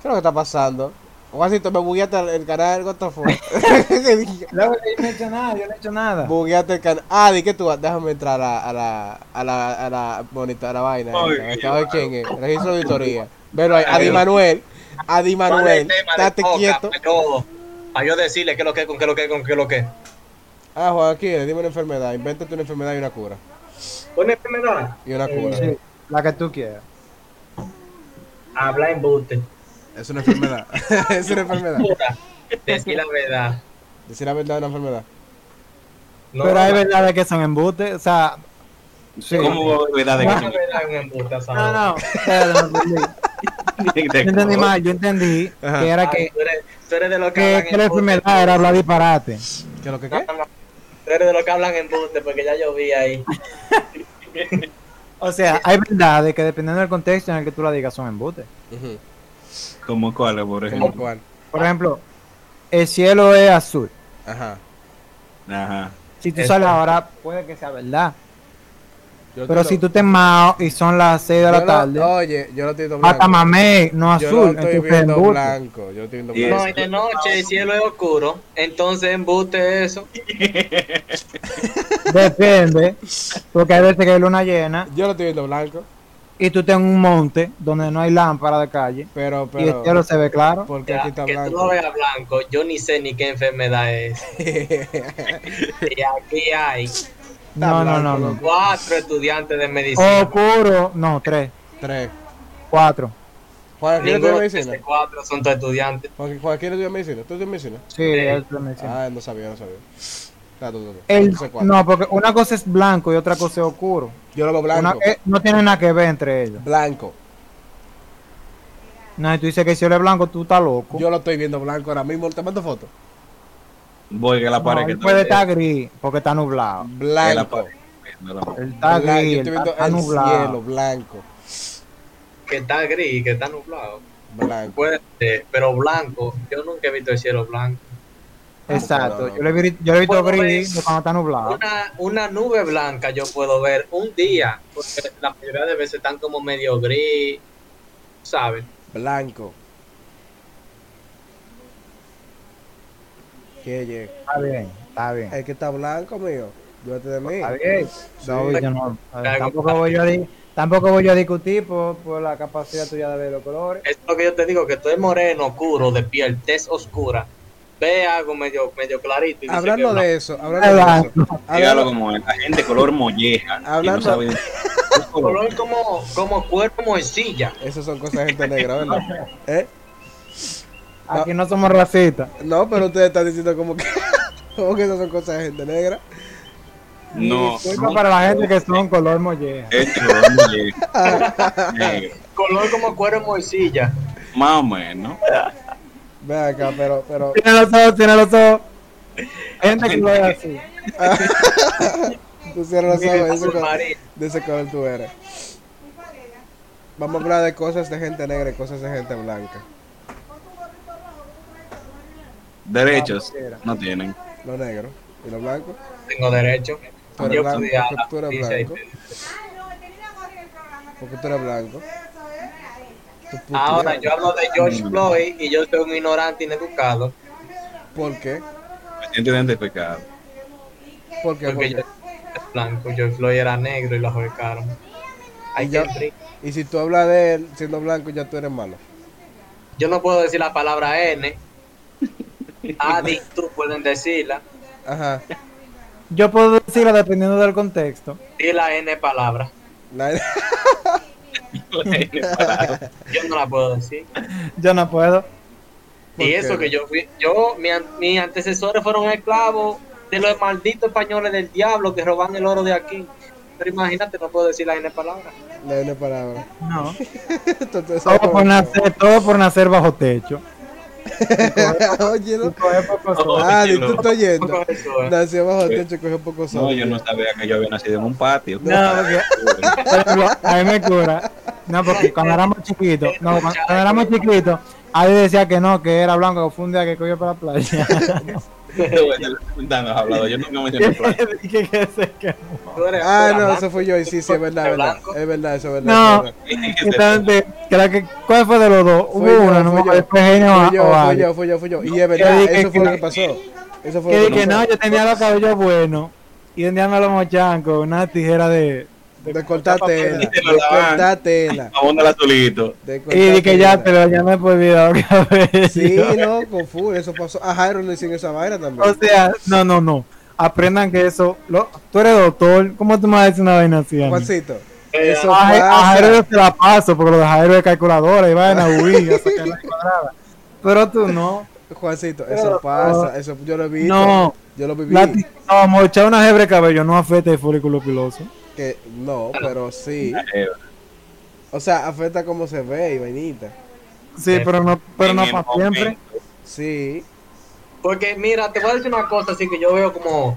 ¿Qué es lo que está pasando? Juancito, me bugueaste el- canal, what the fuck? Yo no he hecho nada, yo no he hecho nada. bugueaste el canal. Ah, di que tú, déjame entrar a, a la, a la, a la, bonita, a la vaina. Esta vez quién es, registro de auditoría. Velo ahí, Adi Manuel, Adi ¿Cuál es Manuel, estate quieto. Todo. Para yo decirle qué es lo que, con qué es lo que, con qué es lo que. Ah, Joaquín, dime una enfermedad, invéntate una enfermedad y una cura. ¿Una enfermedad? Y una cura. Sí, la que tú quieras. Habla en buste. Es una enfermedad. es una enfermedad. Decir la verdad. Decir la verdad es una enfermedad. No, Pero hay verdades que son embustes, o sea... Sí. ¿Cómo va a haber verdad de la que verdad es un embuste, ¿sabes? No, no, Yo entendí mal, yo entendí Ajá. que era Ay, que, tú, eres, tú eres de los que, que, que la enfermedad era hablar disparate. ¿Qué es lo que qué? no, no. Tú eres de los que hablan en buste porque ya yo vi ahí. O sea, hay verdades que dependiendo del contexto en el que tú la digas son embustes. Ujú. ¿Cómo cuáles, por ¿Cómo ejemplo? cuál? Por ejemplo, el cielo es azul. Ajá. Ajá. Si tú sales ahora, puede que sea verdad. Yo Pero si lo- tú te mao y son las 6 de yo la lo- tarde, Oye, yo lo estoy viendo blanco. hasta mamé, no Yo lo azul. estoy Entonces es viendo embuste. blanco. Yo lo estoy viendo blanco. No, y de noche el cielo es oscuro. Entonces embuste eso. Depende. Porque hay veces que hay luna llena Yo lo estoy viendo blanco. y tú estás en un monte donde no hay lámpara de calle Pero, y el pero. cielo se ve claro. Porque Ya, aquí está que tú lo blanco. veas blanco, yo ni sé ni qué enfermedad es. Y aquí hay No, no, no. no. cuatro estudiantes de medicina. Oscuro, no, tres, Tres. cuatro. Juan, ¿quién Ninguno estudia de medicina? cuatro son tus estudiantes. ¿quién estudia medicina? ¿Tú estudias medicina? Sí, es la medicina. Ah, no sabía, no sabía. Tú, tú. El- no, porque una cosa es blanco y otra cosa es oscuro. Yo lo veo Una- blanco. eh, no tiene nada que ver entre ellos. Blanco. No, y tú dices que si eres blanco, tú estás loco. Yo lo estoy viendo blanco ahora mismo. Te mando foto. Voy que la no, pared que él puede estar gris porque está nublado. que la Blanco. No, no. Él está gris, Yo él estoy está, viendo está el nublado. cielo blanco. Que está gris, que está nublado. Blanco. Puede ser, pero blanco. Yo nunca he visto el cielo blanco. Exacto, No, no. yo lo he, vi- yo lo he visto ver- gris cuando está nublado. Una, una nube blanca yo puedo ver un día, porque la mayoría de veces están como medio gris, ¿sabes? Blanco. ¿Qué, ye? Está bien, está bien. El que está blanco, mío. Llévate de mí. Está bien. Sí. No, yo no- Claro. tampoco, voy yo a tampoco voy yo a discutir por, por la capacidad tuya de ver los colores. Es lo que yo te digo, que tú eres moreno, oscuro, de piel, tez oscura. Ve algo medio, medio clarito. Y dice Hablando que de eso, hablando de eso. Dígalo como la gente color molleja. Hablando- no sabe- color como, como cuerpo morcilla. eso son cosas de gente negra, ¿verdad? ¿Eh? Aquí no somos racistas. No, pero ustedes están diciendo como que, como que esas son cosas de gente negra. No, Disculpa no, para la gente que son color molleja. gente color molleja. Color como cuerpo morcilla. Más o menos. Ven acá, pero, pero, Tiene los ojos, tiene los ojos. Hay gente que lo ve así. tú cierras los ojos, de ese Azul color- marino. de ese color tú eres. Vamos a hablar de cosas de gente negra y cosas de gente blanca. Derechos no tienen. Lo negro y lo blanco. Tengo derecho. Tú eres Yo blanco, porque tú eres blanco. Porque tú eres blanco. Ahora, yo hablo de George Floyd y yo soy un ignorante ineducado. ¿Por qué? Me siento identificado. ¿Por qué? ¿Por Porque qué? yo era blanco, George Floyd era negro y lo ahorcaron. Y ya-. Y si tú hablas de él siendo blanco, ya tú eres malo. Yo no puedo decir la palabra N. Adi, tú pueden decirla. Ajá. Yo puedo decirlo dependiendo del contexto. Di la N palabra. La- Yo no la puedo decir. Yo no puedo. ¿Por Y qué? eso que yo fui, yo, mi an- mis antecesores fueron esclavos de los malditos españoles del diablo que roban el oro de aquí. Pero imagínate, no puedo decir la N palabra. La N palabra. No. Entonces, Todo por nacer, todo por nacer bajo techo. Oye, no. Coger poco sol. Ah, tú estás eh. Nació bajo el techo y cogió poco sol. No, yo no sabía que yo había nacido en un patio. No, porque por ejemplo, a mí me cura. No, porque cuando éramos chiquitos, no, cuando, cuando éramos chiquitos, alguien decía que no, que era blanco, que fue un día que cogió para la playa. Hablado. Yo nunca me Ah, no, eso fui yo. Y sí, sí, es verdad, es verdad. Blanco. Es verdad, eso es verdad. No, eso es verdad. entonces, creo que, ¿cuál fue de los dos? Hubo yo, uno, no me yo. fue Genio Fui yo, fui yo, fui yo, fui yo. Y es verdad, eso fue lo que- pasó. Eso fue Que lo que dije, no, pasó. yo tenía los cabellos buenos y tenía los mochancos, una tijera de... De cortar tela. De cortar tela. Del azulito. De Y dije, ya, pero ya me he olvidado. Sí, loco, full, eso pasó. A Jairo le hicieron esa vaina también. O sea, no, no, no. Aprendan que eso. Lo, tú eres doctor. ¿Cómo tú me vas a decir una vaina así? Juancito, Eh, eso A, Ja- a Jairo yo pasa. te la paso, porque lo de Jairo es calculadora y vaina, uy, a sacar la cuadrada. Pero tú no. Juancito, eso pasa. Eso yo lo he visto. No. Yo lo viví. La, no, mochar una hebra de cabello no afecta el folículo piloso. Que no, pero sí. O sea, afecta cómo se ve y vainita. Sí, pero no, pero en no para siempre. Sí. Porque mira, te voy a decir una cosa así que yo veo como,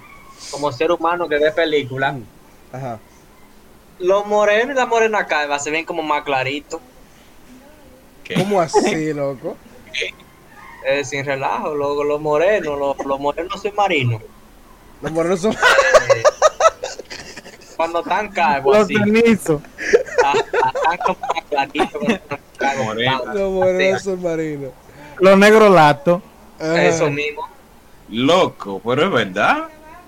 como ser humano que ve películas. Ajá. Los morenos y la morena calva se ven como más claritos. ¿Qué? ¿Cómo así, loco? Eh, sin relajo, los, los morenos, los, los morenos submarinos. Los morenos son. Cuando están calvos Los así, cenizos. ah, ah, Moreno. Los morenos Sí, submarinos. Los negros latos. Eso mismo, Loco, pero es verdad.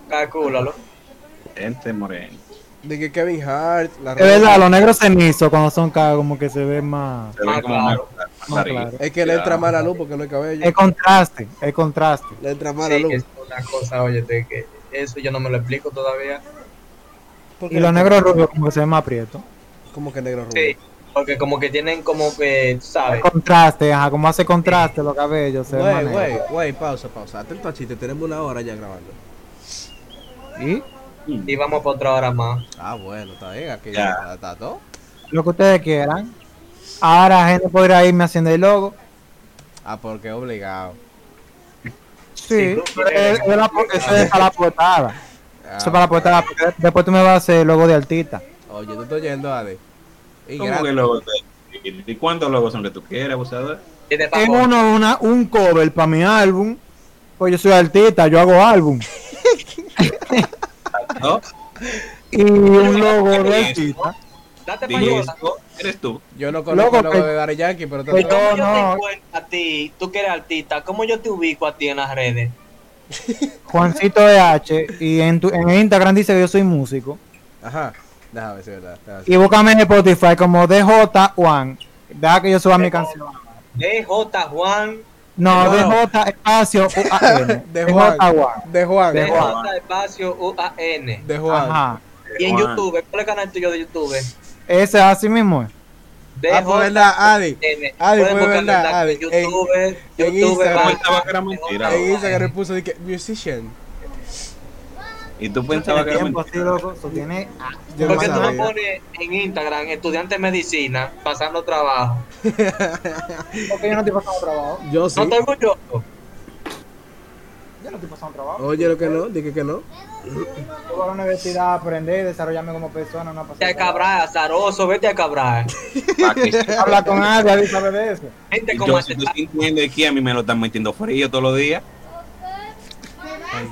calcúlalo. Gente morena. De que Kevin Hart, la Es verdad, los negros cenizos cuando son ca- como que se ven más. Se Más ven como claro. más Más claro. Es que le entra mala luz porque no hay cabello. Es contraste, es contraste. Le entra mala Sí, luz. es una cosa, oye, de que eso yo no me lo explico todavía. Porque Y los negros rubios como que se ven más prietos. Como que negro rubio. Sí, porque como que tienen como que, ¿sabes? Contraste, ajá, como hace contraste los cabellos. Güey, güey, güey, pausa, pausa. Atento a chiste, tenemos una hora ya grabando. Y Y vamos por otra hora más. Ah, bueno, está bien, aquí Ya. está, está todo. lo que ustedes quieran. Ahora gente podría irme haciendo el logo. Ah, porque obligado. Sí, quieres- es- es la- es la portada. Eso es para la portada. Después tú me vas a hacer el logo de artista. Oye, tú estás oyendo, Adi. Y ¿Cómo gratis. que logos? ¿Y y cuántos logos son que tú quieres, abusador? Tengo uno, una, un cover para mi álbum. Pues yo soy artista, yo hago álbum. ¿No? Y un logo de ¿Qué es artista. Date payola. eres tú. Yo no conozco Loco, lo que- de Daddy Yankee, pero te yo- ¿Cómo yo no. te encuentro a ti, tú que eres artista, cómo yo te ubico a ti en las redes? Juancito EH. Y en, tu, en Instagram dice que yo soy músico. Ajá. Déjame ver si es verdad. déjame ver. Y búscame en Spotify como DJ1. Deja que yo suba mi canción. DJ Juan, No, No. DJ espacio UAN. De Juan. DJ1. De Juan. De De DJ Juan. espacio UAN. Juan. Ajá. Y en Juan. YouTube, ¿cuál es el canal tuyo de YouTube? Ese así mismo es. Ah, pues verdad, Adi. Adi, verdad, en Adi. YouTube, En- en Instagram. En Instagram puso de que musician. Y tú pensabas que era mentira. así, loco. Tiene. Yo Porque tú sabía. pones en Instagram estudiante de medicina pasando trabajo. Porque yo no estoy pasando trabajo. Yo sí. ¿No te orgulloso? Yo no estoy pasando trabajo. Oye, lo que no, dije que no. Yo voy a la universidad a aprender, desarrollarme como persona, no a pasar Vete a. Cabral, azaroso, vete a se- Habla con Adi sabe de eso. Gente como Yo este. si estoy sintiendo aquí, a mí me lo están metiendo frío todos los días. Ay,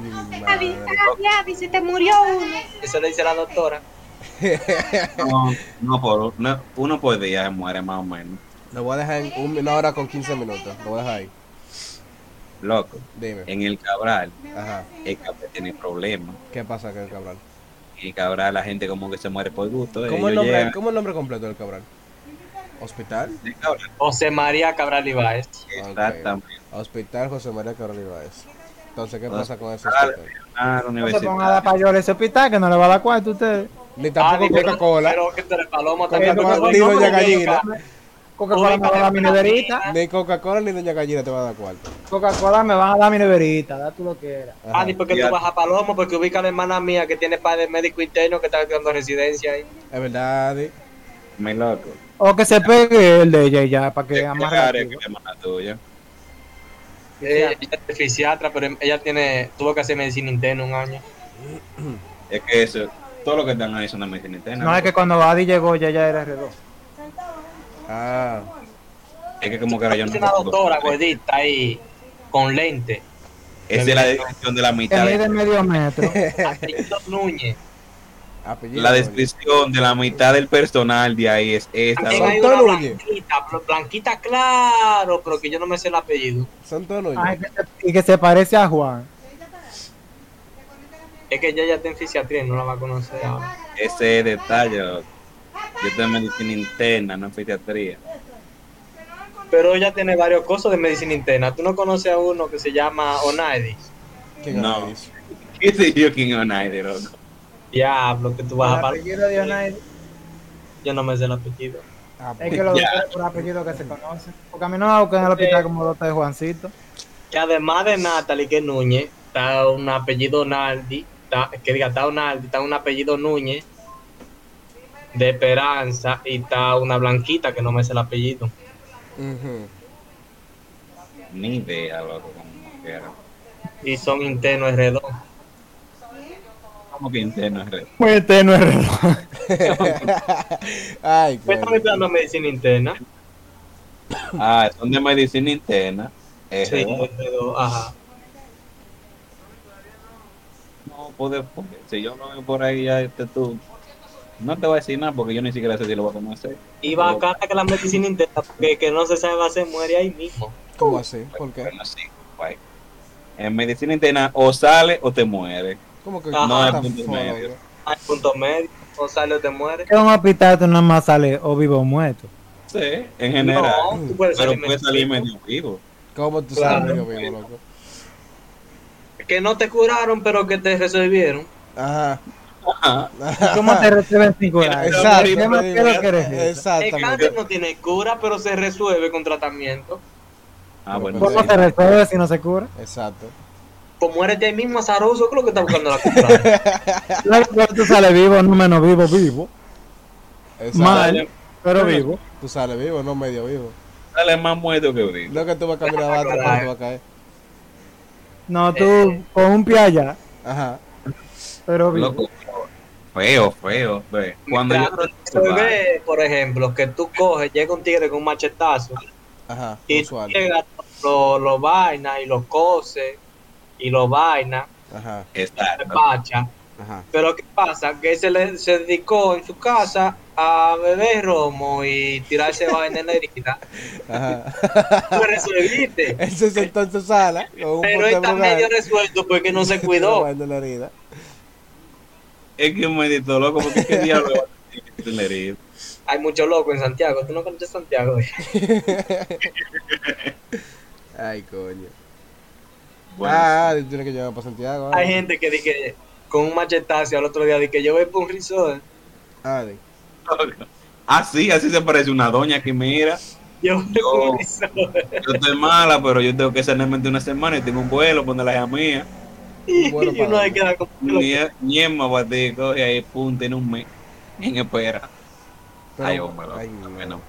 se te murió uno. Eso le dice la doctora. No, no por, no, uno por día se muere más o menos. Lo voy a dejar en un- una hora con 15 minutos. Lo voy a dejar ahí. Loco, Dime. en el Cabral, Ajá. el Cabral tiene problemas. ¿Qué pasa con el Cabral? En el Cabral la gente como que se muere por gusto. ¿Cómo el, nombre, llegan- ¿Cómo el nombre completo del Cabral? ¿Hospital? El Cabral, José María Cabral Ibáez. Exactamente. Hospital José María Cabral Ibáez. Entonces, ¿qué pasa con ese Hospital. Ah, No se universidad. pongan a dar payola ese hospital que no le va a dar cuarto a ustedes. Ni Ah, tampoco pero- Coca-Cola. Pero que eres paloma Coca-Cola, también. Gallina. Coca-Cola me va a dar mi neverita. Ni Coca-Cola ni Doña Gallina te va a dar cuarto. Coca-Cola me van a dar mi neverita, da tú lo que quieras. Ajá. Ah, ni porque tú vas a Palomo, porque ubica a la hermana mía que tiene padre médico interno que está estudiando residencia ahí. Es verdad, Adi. Me loco. O que se pegue el de ella y ya, para que ¿Qué amarre. que tuya? Ella, ella es fisiatra, pero ella tiene, tuvo que hacer medicina interna un año. Es que eso, todo lo que están ahí son de medicina interna. No, es que cuando Adi llegó ya ya era R2. Ah. Es que como que ahora yo no Es una doctora gordita ahí, con lente. Esa es la descripción de la mitad. De, medio metro. Núñez. Apellido. la descripción de la mitad del personal de ahí es esta. Son todos blanquita, blanquita claro, pero que yo no me sé el apellido. Son todos y que se parece a Juan. Es que ella ya está en fisiatría y no la va a conocer ahora. Ese detalle. Yo estoy en medicina interna, no en psiquiatría. Pero ella tiene varios cosas de medicina interna. ¿Tú no conoces a uno que se llama Onaidis? ¿Quién No. es? ¿Qué sé yo quién es Onaide, loco? Diablo, que tú vas a El par... apellido de Onaidi. Yo no me sé el apellido. Ah, Es que los Ya. doctores por apellido que se conocen. Porque a mí no me buscan en el hospital como doctor de Juancito. Que además de Natalie, que es Núñez, está un apellido Naldi, está, que diga, está un Naldi, está un apellido Núñez, de Esperanza, y está una blanquita que no me sé el apellido. Ni idea, loco, como quiera. Y son internos R2. Como que interno es red. Muy este no es reloj. Ay, Pues están estudiando medicina interna. Ah, son de medicina interna. Eh, Sí, R2, ajá. No, puede, puede. Si yo lo veo por ahí, ya este tú. No te voy a decir nada porque yo ni siquiera sé si lo voy a conocer. Y bacana que la medicina interna, porque que no se sabe va a hacer, muere ahí mismo. ¿Cómo así? ¿Por qué? Bueno, sí, guay. En medicina interna o sale o te muere. ¿Cómo que Ajá. No hay punto medio. bro? Hay punto medio, o sale o te muere. En un hospital tú nada más sales o vivo o muerto. Sí, en general. No, tú puedes pero salir puede salir medio. medio vivo. ¿Cómo tú Claro. sabes que yo vivo, loco? Que no te curaron, pero que te resolvieron. Ajá. Ajá. ¿Y ¿Cómo te reciben sin curar? Exacto. ¿Qué más quiero que eres? El Exactamente. cáncer no tiene cura, pero se resuelve con tratamiento. Ah, bueno. ¿Cómo se resuelve si no se cura? Exacto. Pues muérete ahí mismo azaroso, que es lo que está buscando la cura. Claro, pero tú sales vivo, no menos vivo, vivo. Exacto. Mal. Pero vivo. Tú sales vivo, no medio vivo. Sale más muerto que vivo. No que tú vas a caminar abajo, pero tú vas a caer. No, tú con un pie allá, Ajá. pero vivo. Loco, feo, feo. ve. Cuando Mira, yo se ve, por ejemplo, que tú coges, llega un tigre con un machetazo Ajá. y llegas, lo, lo vaina y lo cose y lo vaina, Ajá. Exacto. pacha. Ajá. Pero ¿qué pasa? Que se, le, se dedicó en su casa a beber romo y tirarse vaina en la herida. Ajá. Tú resolviste. Él se sentó en su sala con un Pero está medio resuelto porque no se cuidó. Lavando la herida. Es que me editó loco porque qué diablo va a tener. Hay mucho loco en Santiago. ¿Tú no conoces Santiago? Ay, coño. Bueno, ah, tú tienes que llevar para Santiago. Hay gente que dice que con un machetazo al otro día dice que yo voy por un risol. Ah. Ah, sí, así se parece una doña que mira. Yo voy Yo- un. Yo estoy mala, pero yo tengo que solamente una semana y tengo un vuelo, poner la hija mía. Y Bueno, uno se queda como. Ñema, batico, y ahí punta en un mes. En espera. Pero- Ay, hombre, ay, bueno.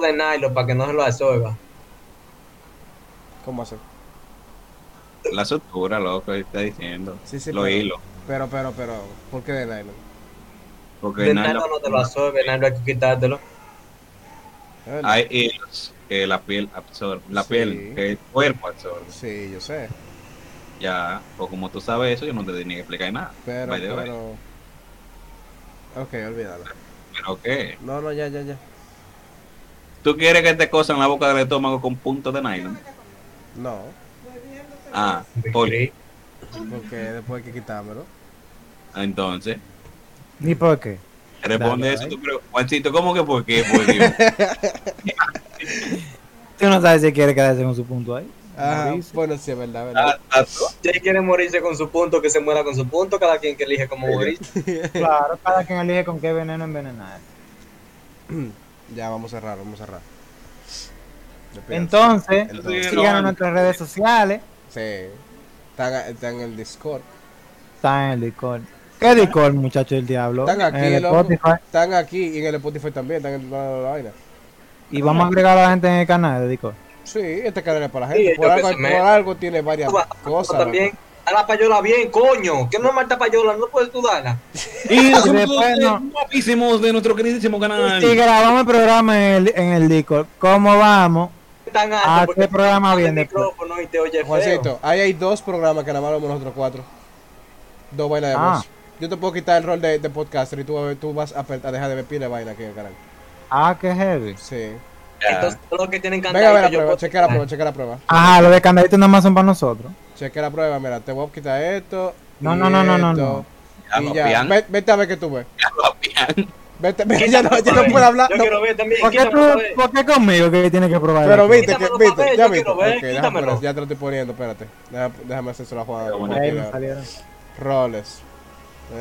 de nylon para que no se lo absorba. ¿Cómo hacer? La sutura, loco, está diciendo. Sí, sí, Los pero- hilos. Pero, pero, pero, ¿por qué de nylon? Porque De nylon no te lo absorbe, nylon hay que quitártelo. Hay hilos que la piel absorbe. La Sí. piel, que el cuerpo absorbe. Sí, yo sé. Ya, o como tú sabes eso, yo no te tenía que explicar nada. Pero, pero. Ok, olvídalo. ¿Pero qué? No, no, ya, ya, ya. ¿Tú quieres que te cosan la boca del estómago con puntos de nylon? No, Ah, por porque después hay que quitármelo. Entonces, Ni por qué. responde Dale, eso. Tú, pero, Juancito, ¿cómo que por qué? Por Dios. Tú no sabes si quiere quedarse con su punto ahí. Ah, Morirse. bueno, sí, es verdad, verdad. Ah, ah, Si él quiere morirse con su punto, que se muera con su punto. Cada quien que elige cómo morir. Claro, cada quien elige con qué veneno envenenar. Ya, vamos a cerrar, vamos a cerrar. Entonces, Entonces. síganos en nuestras redes sociales. Sí. Están, están en el Discord. Está en el Discord. ¿Qué Discord, muchachos del diablo? Están aquí, en el loco. Spotify. Están aquí y en el Spotify también. Están en toda la vaina. Y vamos a agregar a la gente en el canal de Discord. Sí, este canal es para la gente. por, algo, me- por algo tiene varias cosas. también. A la payola bien, coño. Que no es Marta Payola, no puedes tú darla. Y después no. guapísimos de nuestro queridísimo canal. Si grabamos el programa en el, en el Discord, ¿cómo vamos? Tan alto Ah, ¿qué programa pones viene el micrófono y te oye feo. Juancito, ahí hay dos programas que nada más vemos nosotros cuatro. Dos vainas de Ah. voz. Yo te puedo quitar el rol de, de podcaster y tú, vas a tú a, a dejar de ver pila de vaina aquí en el canal. Ah, qué heavy. Sí. Entonces, todos los que tienen Venga, ve la cantadito, yo prueba, puedo chequea la prueba, chequea la prueba. Ajá, los de candaditos nada más son para nosotros. Chequea la prueba, mira, te voy a quitar esto. No, no, no, no, no, no. Ya Y lo ya, Ve- vete a ver que tú ves. ya. Vete, vete, ya no, ya no puedo hablar. Yo no. quiero ver también. ¿Por qué, tú. ¿Por qué conmigo que tienes que probar? Pero viste, que, viste, papel, ya viste. quiero ver, Ok, déjame ya te lo estoy poniendo, espérate. Deja- déjame hacer la jugada. Qué bueno. Roles.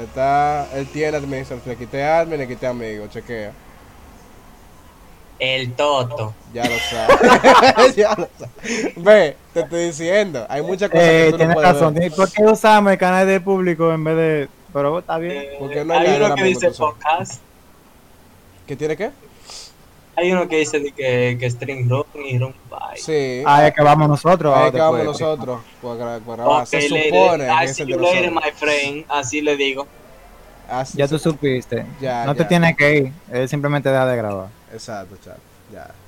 Está, él tiene administración. Le quité admin, le quité amigo. Chequea. El Toto. Ya lo sabes. ya lo sabes. Ve, te estoy diciendo. Hay muchas cosas Eh, que tú no tienes puedes razón. ver. ¿Por qué usamos el canal del público en vez de.? Pero está bien. Eh, Porque no hay uno que dice podcast. ¿Qué tiene qué? Hay uno que dice de que, que string run y run by. Sí. Ah, es que vamos nosotros. Ahí ah, acabamos después. nosotros. Para gra- para grabar. Ok, Se supone que es de later, nosotros. my friend. Así le digo. Así Ya se- tú supiste. Ya, no te tienes que ir. Él simplemente deja de grabar. Exacto, chato. Ya.